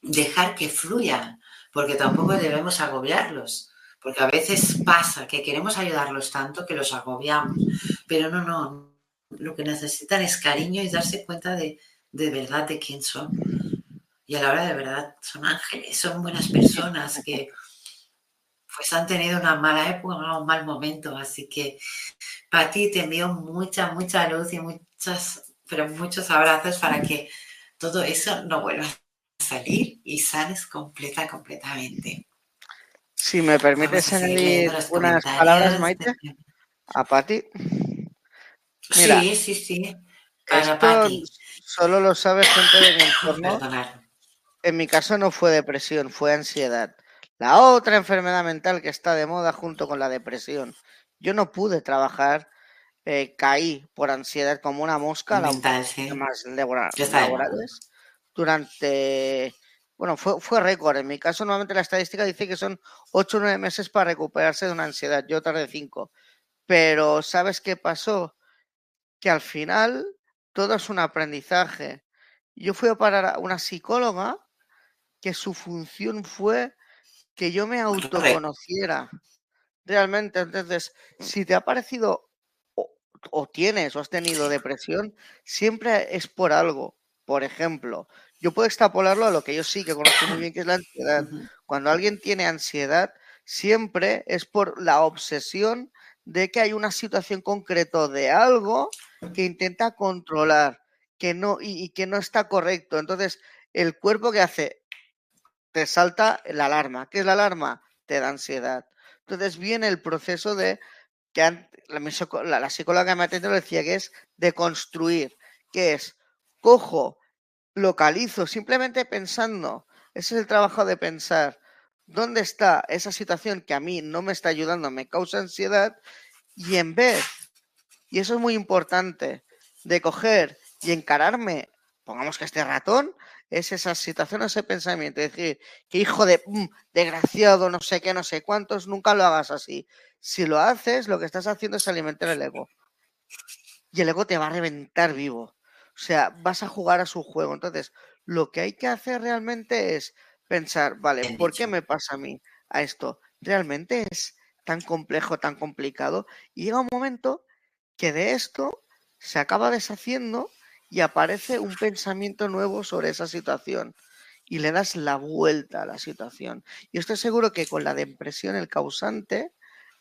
dejar que fluya, porque tampoco debemos agobiarlos. Porque a veces pasa que queremos ayudarlos tanto que los agobiamos. Pero no, no. Lo que necesitan es cariño y darse cuenta de, de verdad de quién son. Y a la hora de verdad son ángeles, son buenas personas que pues han tenido una mala época, un mal momento. Así que para ti te envío mucha, mucha luz y muchas, pero muchos abrazos para que todo eso no vuelva a salir y sales completa, completamente. Si me permites añadir unas palabras, Maite, a Pati. sí, sí, sí. Para Solo lo sabe gente de mi entorno. En mi caso no fue depresión, fue ansiedad. La otra enfermedad mental que está de moda junto con la depresión. Yo no pude trabajar, eh, caí por ansiedad como una mosca, mental, más laborales, durante, bueno, fue, fue récord. En mi caso, normalmente la estadística dice que son 8 o 9 meses para recuperarse de una ansiedad. Yo tardé 5. Pero, ¿sabes qué pasó? Que al final todo es un aprendizaje. Yo fui a parar a una psicóloga que su función fue que yo me autoconociera realmente. Entonces, mm. si te ha parecido o, tienes o has tenido depresión, siempre es por algo. Por ejemplo, yo puedo extrapolarlo a lo que yo sí que conozco muy bien, que es la ansiedad. Cuando alguien tiene ansiedad, siempre es por la obsesión de que hay una situación concreta de algo que intenta controlar que no, y, y que no está correcto. Entonces, el cuerpo que hace te salta la alarma. ¿Qué es la alarma? te da ansiedad. Entonces viene el proceso de que la, la, psicóloga que me atendió decía que es de construir, que es cojo, localizo, simplemente pensando, ese es el trabajo de pensar, ¿dónde está esa situación que a mí no me está ayudando, me causa ansiedad? Y en vez, y eso es muy importante, de coger y encararme, pongamos que este ratón, es esa situación, ese pensamiento, decir, que hijo de mm, desgraciado, no sé qué, no sé cuántos, nunca lo hagas así. Si lo haces, lo que estás haciendo es alimentar el ego. Y el ego te va a reventar vivo. O sea, vas a jugar a su juego. Entonces, lo que hay que hacer realmente es pensar, vale, ¿por qué me pasa a mí a esto? ¿Realmente es tan complejo, tan complicado? Y llega un momento que de esto se acaba deshaciendo y aparece un pensamiento nuevo sobre esa situación y le das la vuelta a la situación. Y estoy seguro que con la depresión el causante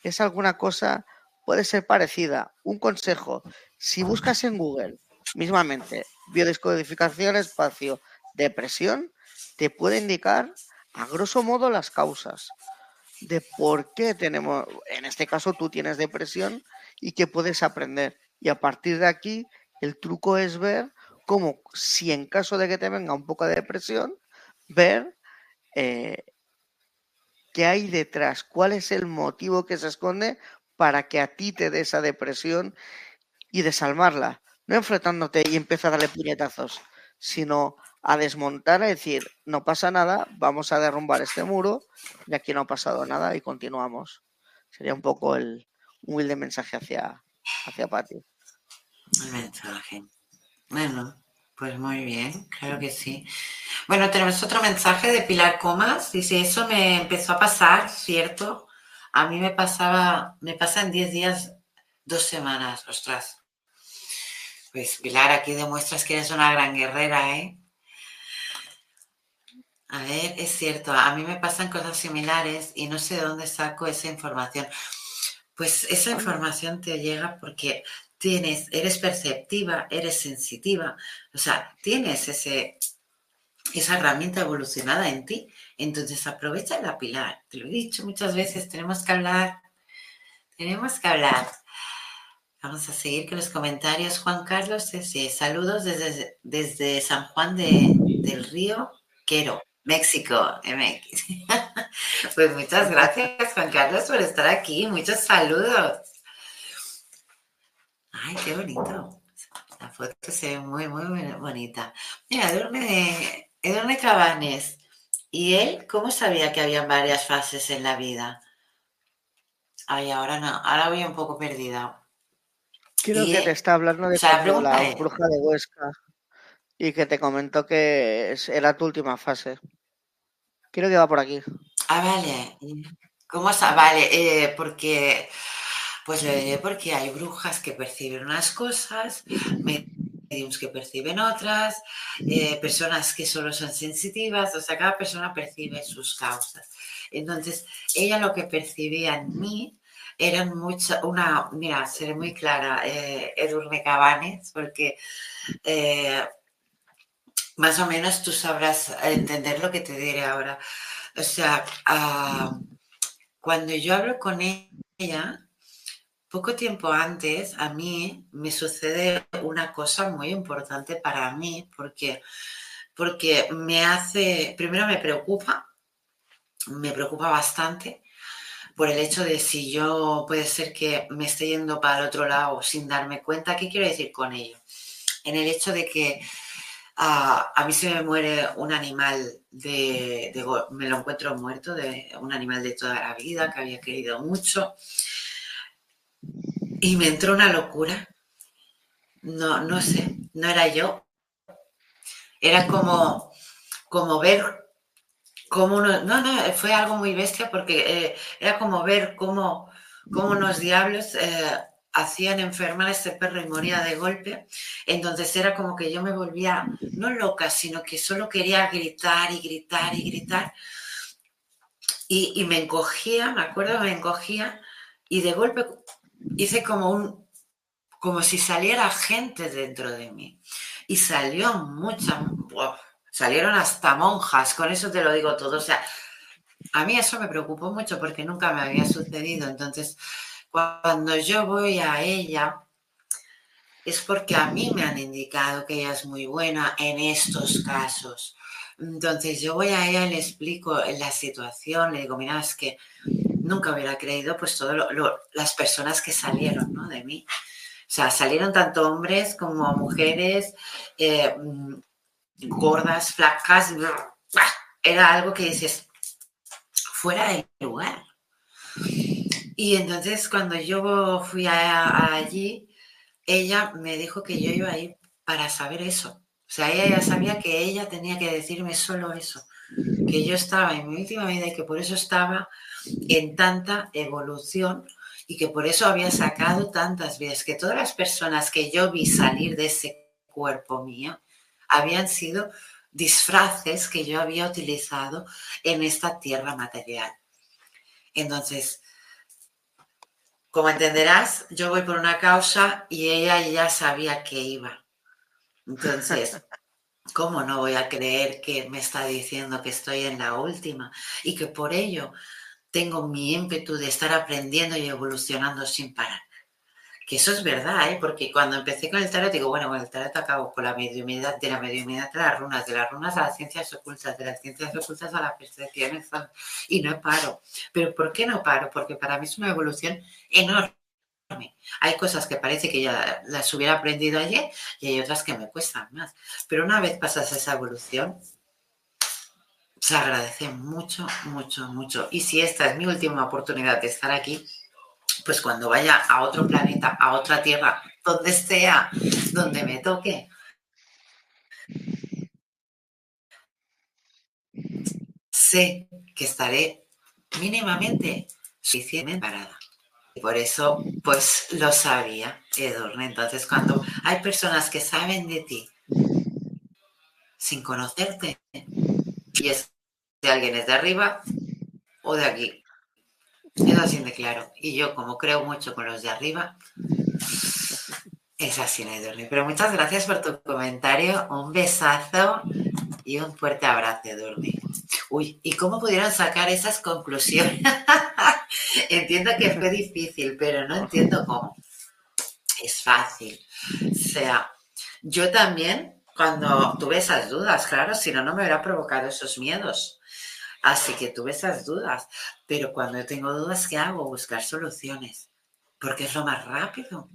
es alguna cosa, puede ser parecida. Un consejo, si buscas en Google mismamente biodescodificación espacio depresión, te puede indicar a grosso modo las causas de por qué tenemos, en este caso tú tienes depresión y qué puedes aprender. Y a partir de aquí el truco es ver cómo, si en caso de que te venga un poco de depresión, ver eh, qué hay detrás, cuál es el motivo que se esconde para que a ti te dé esa depresión y desalmarla. No enfrentándote y empieza a darle puñetazos, sino a desmontar, a decir, no pasa nada, vamos a derrumbar este muro y aquí no ha pasado nada y continuamos. Sería un poco el humilde mensaje hacia, hacia. El mensaje. Bueno, pues muy bien, claro que sí. Bueno, tenemos otro mensaje de Pilar Comas. Dice, eso me empezó a pasar, ¿cierto? A mí me pasaba, me pasa en 10 días, dos semanas, ostras. Pues Pilar, aquí demuestras que eres una gran guerrera, ¿eh? A ver, es cierto, a mí me pasan cosas similares y no sé de dónde saco esa información. Pues esa información te llega porque tienes, eres perceptiva, eres sensitiva, o sea, tienes ese, esa herramienta evolucionada en ti. Entonces aprovecha la pilar. Te lo he dicho muchas veces, tenemos que hablar, tenemos que hablar. Vamos a seguir con los comentarios. Juan Carlos dice, saludos desde, desde San Juan de, del Río, Quero, México, MX. [LAUGHS] pues muchas gracias, Juan Carlos, por estar aquí. Muchos saludos. Ay, qué bonito. La foto se ve muy, muy bonita. Mira, Edurne Cabanes. ¿Y él cómo sabía que habían varias fases en la vida? Ay, ahora no, ahora voy un poco perdida. Creo que te está hablando de la, bruja de Huesca y que te comentó que era tu última fase. Creo que va por aquí. Ah, vale. ¿Cómo está? Vale, eh, porque pues lo diré porque hay brujas que perciben unas cosas, mediums que perciben otras, eh, personas que solo son sensitivas, o sea, cada persona percibe sus causas. Entonces, ella lo que percibía en mí era mucha, una, mira, seré muy clara, eh, Edurne Cabanes, porque eh, más o menos tú sabrás entender lo que te diré ahora. O sea, ah, cuando yo hablo con ella, poco tiempo antes, a mí me sucede una cosa muy importante para mí, porque, porque me hace, primero me preocupa, me preocupa bastante por el hecho de si yo puede ser que me esté yendo para el otro lado sin darme cuenta. ¿Qué quiero decir con ello? En el hecho de que ah, a mí se me muere un animal de, me lo encuentro muerto, de un animal de toda la vida que había querido mucho y me entró una locura. No, no sé, no era yo. Era como, como ver cómo no, no, no, fue algo muy bestia porque eh, era como ver cómo, cómo unos diablos eh, hacían enfermar a este perro y moría de golpe. Entonces era como que yo me volvía, no loca, sino que solo quería gritar y gritar y gritar. Y, y me encogía, me acuerdo, me encogía y de golpe hice como un, como si saliera gente dentro de mí. Y salió mucha, salieron hasta monjas, con eso te lo digo todo. O sea, a mí eso me preocupó mucho porque nunca me había sucedido. Entonces, cuando yo voy a ella, es porque a mí me han indicado que ella es muy buena en estos casos. Entonces yo voy a ella y le explico la situación, le digo, mira, es que nunca hubiera creído pues todas las personas que salieron de mí. O sea, salieron tanto hombres como mujeres, eh, mm, gordas, flacas, era algo que dices, fuera del lugar. Y entonces cuando yo fui allí, ella me dijo que yo iba a ir para saber eso. O sea, ella ya sabía que ella tenía que decirme solo eso, que yo estaba en mi última vida y que por eso estaba en tanta evolución y que por eso había sacado tantas vidas, que todas las personas que yo vi salir de ese cuerpo mío habían sido disfraces que yo había utilizado en esta tierra material. Entonces, como entenderás, yo voy por una causa y ella ya sabía que iba. Entonces, [LAUGHS] ¿cómo no voy a creer que me está diciendo que estoy en la última y que por ello tengo mi ímpetu de estar aprendiendo y evolucionando sin parar? Que eso es verdad, ¿eh? porque cuando empecé con el tarot, digo, bueno, con el tarot acabo con la mediumidad, de la mediumidad a las runas, de las runas a las ciencias ocultas, de las ciencias ocultas a las percepciones, y no paro. ¿Pero por qué no paro? Porque para mí es una evolución enorme hay cosas que parece que ya las hubiera aprendido ayer y hay otras que me cuestan más. Pero una vez pasas esa evolución, se agradece mucho, mucho, mucho. Y si esta es mi última oportunidad de estar aquí, pues cuando vaya a otro planeta, a otra tierra, donde sea, donde me toque, sé que estaré mínimamente suficientemente parada. Por eso, pues lo sabía Edurne. Entonces, cuando hay personas que saben de ti sin conocerte, y es de alguien es de arriba o de aquí. Es así de claro. Y yo, como creo mucho con los de arriba, es así, Edurne. Pero muchas gracias por tu comentario. Un besazo y un fuerte abrazo, Edurne. Uy, ¿y cómo pudieron sacar esas conclusiones? [LAUGHS] entiendo que fue difícil, pero no entiendo cómo. Es fácil. O sea, yo también, cuando tuve esas dudas, claro, si no, no me hubiera provocado esos miedos. Así que tuve esas dudas. Pero cuando tengo dudas, ¿qué hago? Buscar soluciones. Porque es lo más rápido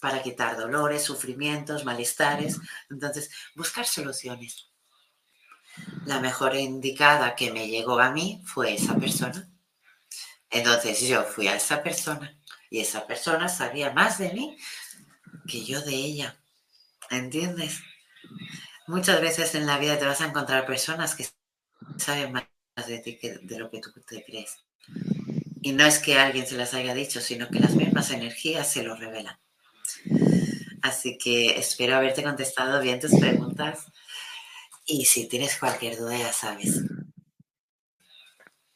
para quitar dolores, sufrimientos, malestares. Entonces, buscar soluciones. La mejor indicada que me llegó a mí fue esa persona. Entonces yo fui a esa persona y esa persona sabía más de mí que yo de ella. ¿Entiendes? Muchas veces en la vida te vas a encontrar personas que saben más de lo que tú te crees. Y no es que alguien se las haya dicho, sino que las mismas energías se lo revelan. Así que espero haberte contestado bien tus preguntas. Y si tienes cualquier duda, ya sabes.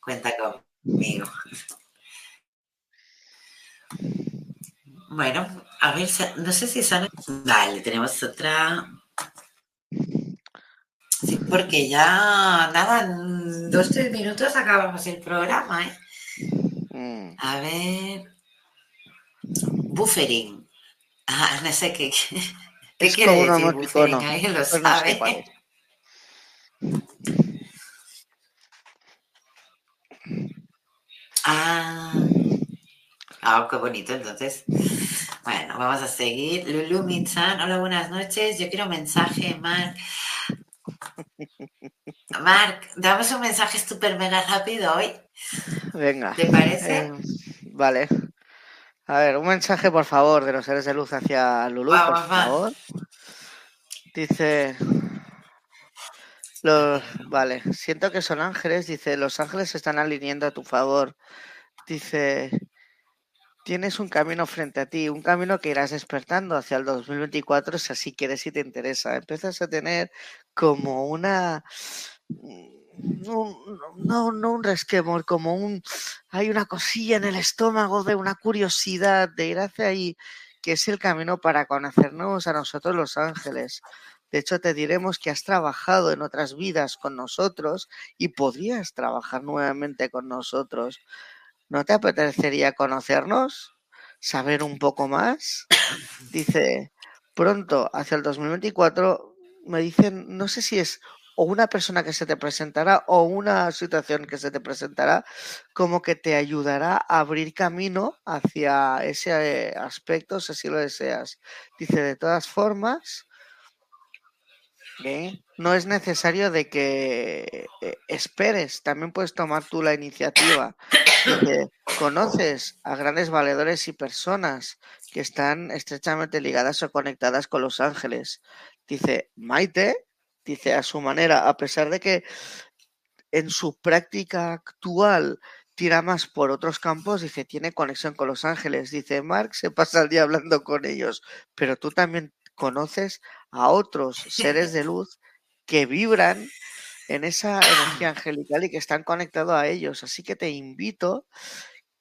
Cuenta con Amigo. Bueno, a ver, no sé si sana. Vale, tenemos otra. Sí, porque ya, nada, en dos, tres minutos acabamos el programa, ¿eh? Mm. A ver. Buffering. Ah, no sé qué. ¿Qué quiere decir buffering? Ahí lo pues sabe. [LAUGHS] Ah, ah, qué bonito. Entonces, bueno, vamos a seguir. Lulu Michan, hola, buenas noches. Yo quiero un mensaje, Marc. Marc, damos un mensaje súper mega rápido hoy. Venga. ¿Te parece? Eh, vale. A ver, un mensaje, por favor, de los seres de luz hacia Lulu, por favor. Dice. vale, siento que son ángeles. Dice, los ángeles se están alineando a tu favor. Dice, tienes un camino frente a ti, un camino que irás despertando hacia el 2024 si así quieres y te interesa. Empiezas a tener como una... No, no, no un resquemor, como un... Hay una cosilla en el estómago de una curiosidad de ir hacia ahí, que es el camino para conocernos a nosotros los ángeles De hecho, te diremos que has trabajado en otras vidas con nosotros y podrías trabajar nuevamente con nosotros. ¿No te apetecería conocernos? ¿Saber un poco más? Dice, pronto, hacia el 2024, me dicen, no sé si es o una persona que se te presentará o una situación que se te presentará como que te ayudará a abrir camino hacia ese aspecto si así lo deseas. Dice, de todas formas, ¿eh? no es necesario de que eh, esperes, también puedes tomar tú la iniciativa. Conoces a grandes valedores y personas que están estrechamente ligadas o conectadas con los ángeles. Dice, Maite dice a su manera, a pesar de que en su práctica actual tira más por otros campos, dice, tiene conexión con los ángeles. Dice, Mark se pasa el día hablando con ellos, pero tú también conoces a otros seres de luz que vibran en esa energía angelical y que están conectados a ellos. Así que te invito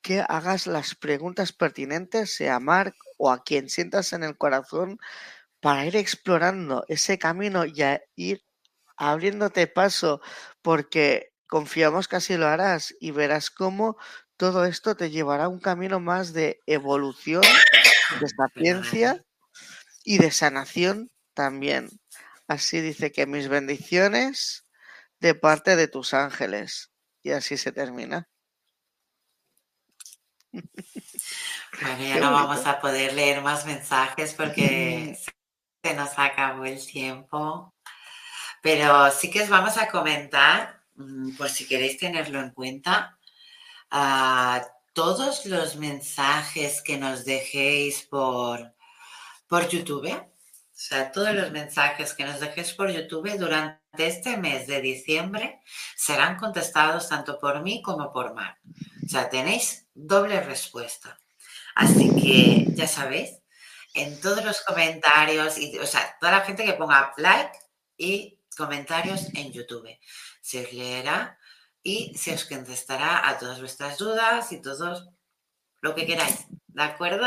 que hagas las preguntas pertinentes, sea a Mark o a quien sientas en el corazón, para ir explorando ese camino y a ir abriéndote paso, porque confiamos que así lo harás y verás cómo todo esto te llevará a un camino más de evolución, de sapiencia y de sanación también. Así dice que mis bendiciones de parte de tus ángeles. Y así se termina. Bueno, ya no vamos a poder leer más mensajes porque se nos acabó el tiempo, pero sí que os vamos a comentar, mm, por si queréis tenerlo en cuenta, a todos los mensajes que nos dejéis por, por YouTube, o sea, todos los mensajes que nos dejéis por YouTube durante este mes de diciembre serán contestados tanto por mí como por Mar. O sea, tenéis doble respuesta. Así que ya sabéis, en todos los comentarios, y, o sea, toda la gente que ponga like y comentarios en YouTube. Se os leerá y se os contestará a todas vuestras dudas y todo lo que queráis. ¿De acuerdo?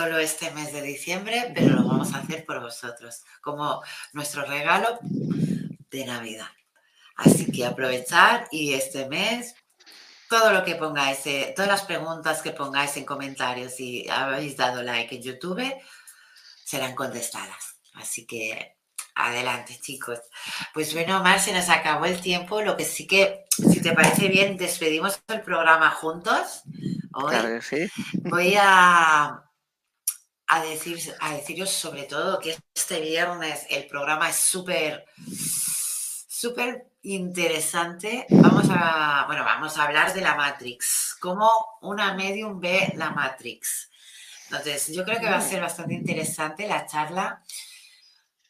Solo este mes de diciembre, pero lo vamos a hacer por vosotros, como nuestro regalo de Navidad. Así que aprovechar y este mes todo lo que pongáis, eh, todas las preguntas que pongáis en comentarios y habéis dado like en YouTube serán contestadas. Así que adelante, chicos. Pues bueno, Mar, se nos acabó el tiempo. Lo que sí que, si te parece bien, despedimos el programa juntos. Hoy voy a, a, decir, a deciros sobre todo que este viernes el programa es súper, súper interesante. Vamos a, bueno, vamos a hablar de la Matrix, cómo una medium ve la Matrix. Entonces, yo creo que va a ser bastante interesante la charla.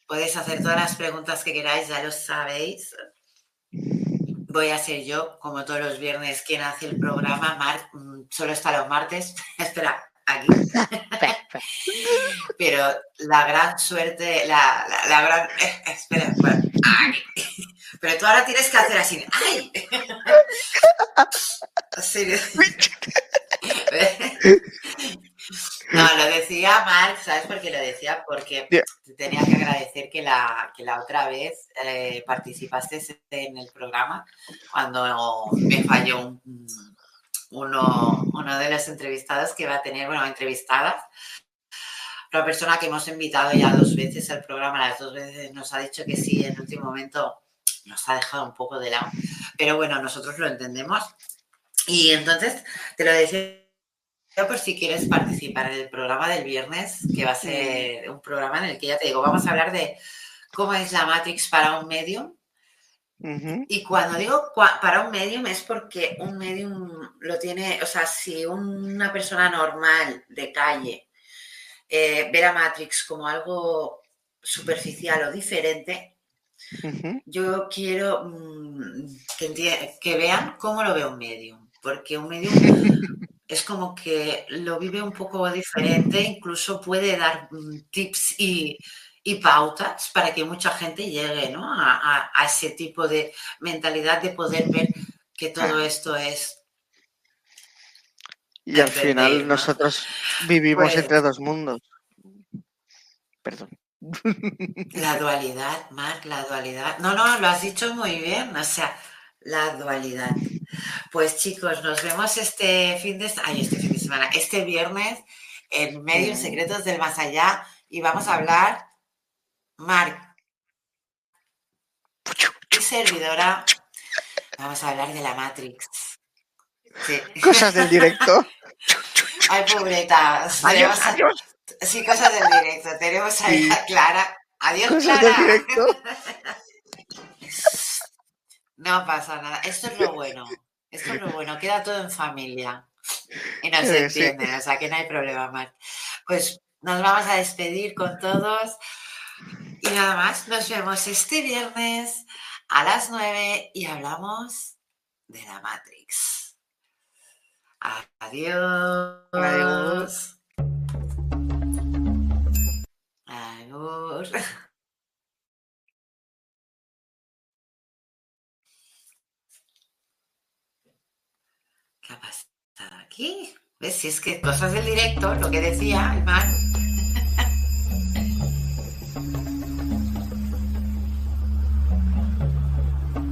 Podéis hacer todas las preguntas que queráis, ya lo sabéis. Voy a ser yo, como todos los viernes, quien hace el programa. Mar solo está los martes. [LAUGHS] Espera, aquí. [LAUGHS] [LAUGHS] Pero la gran suerte, la, la, gran... Eh, espera. Pero tú ahora tienes que hacer así. ¡Ay! [LAUGHS] No, lo decía Mark, ¿sabes por qué lo decía? Porque tenía que agradecer que la, que la otra vez eh, participaste en el programa cuando me falló uno, uno de los entrevistados que va a tener, bueno, entrevistadas. La persona que hemos invitado ya dos veces al programa, las dos veces nos ha dicho que sí, en el último momento nos ha dejado un poco de lado, pero bueno, nosotros lo entendemos. Y entonces te lo decía por si quieres participar en el programa del viernes, que va a ser un programa en el que ya te digo, vamos a hablar de cómo es la Matrix para un medium. Y cuando digo para un medium es porque un medium lo tiene, o sea, si una persona normal de calle eh, ve la Matrix como algo superficial o diferente, yo quiero mm, que, vean cómo lo ve un medium, porque un medium [LAUGHS] es como que lo vive un poco diferente, incluso puede dar mm, tips y, pautas para que mucha gente llegue a, ese tipo de mentalidad de poder ver que todo esto es... Y al final nosotros vivimos pues entre dos mundos. Perdón. [LAUGHS] La dualidad, Marc, la dualidad. No, no, lo has dicho muy bien, o sea, la dualidad. Pues chicos, nos vemos este fin de ay, este fin de semana, este viernes en Medios Secretos del Más Allá y vamos a hablar, Marc, y servidora, vamos a hablar de la Matrix. Cosas del directo. [LAUGHS] Ay, pobretas. Adiós, adiós. Sí, cosas del directo. Tenemos ahí a Clara. Adiós, cosas Del directo. [LAUGHS] No pasa nada. Esto es lo bueno. Esto es lo bueno. Queda todo en familia. Y no se entiende. O sea que no hay problema más. Pues nos vamos a despedir con todos. Y nada más. Nos vemos este viernes a las 9 y hablamos de la Matrix. Adiós. Adiós. [LAUGHS] ¿Qué ha pasado aquí? ¿Ves? Si es que cosas del directo, lo que decía el.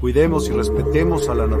Cuidemos y respetemos a la naturaleza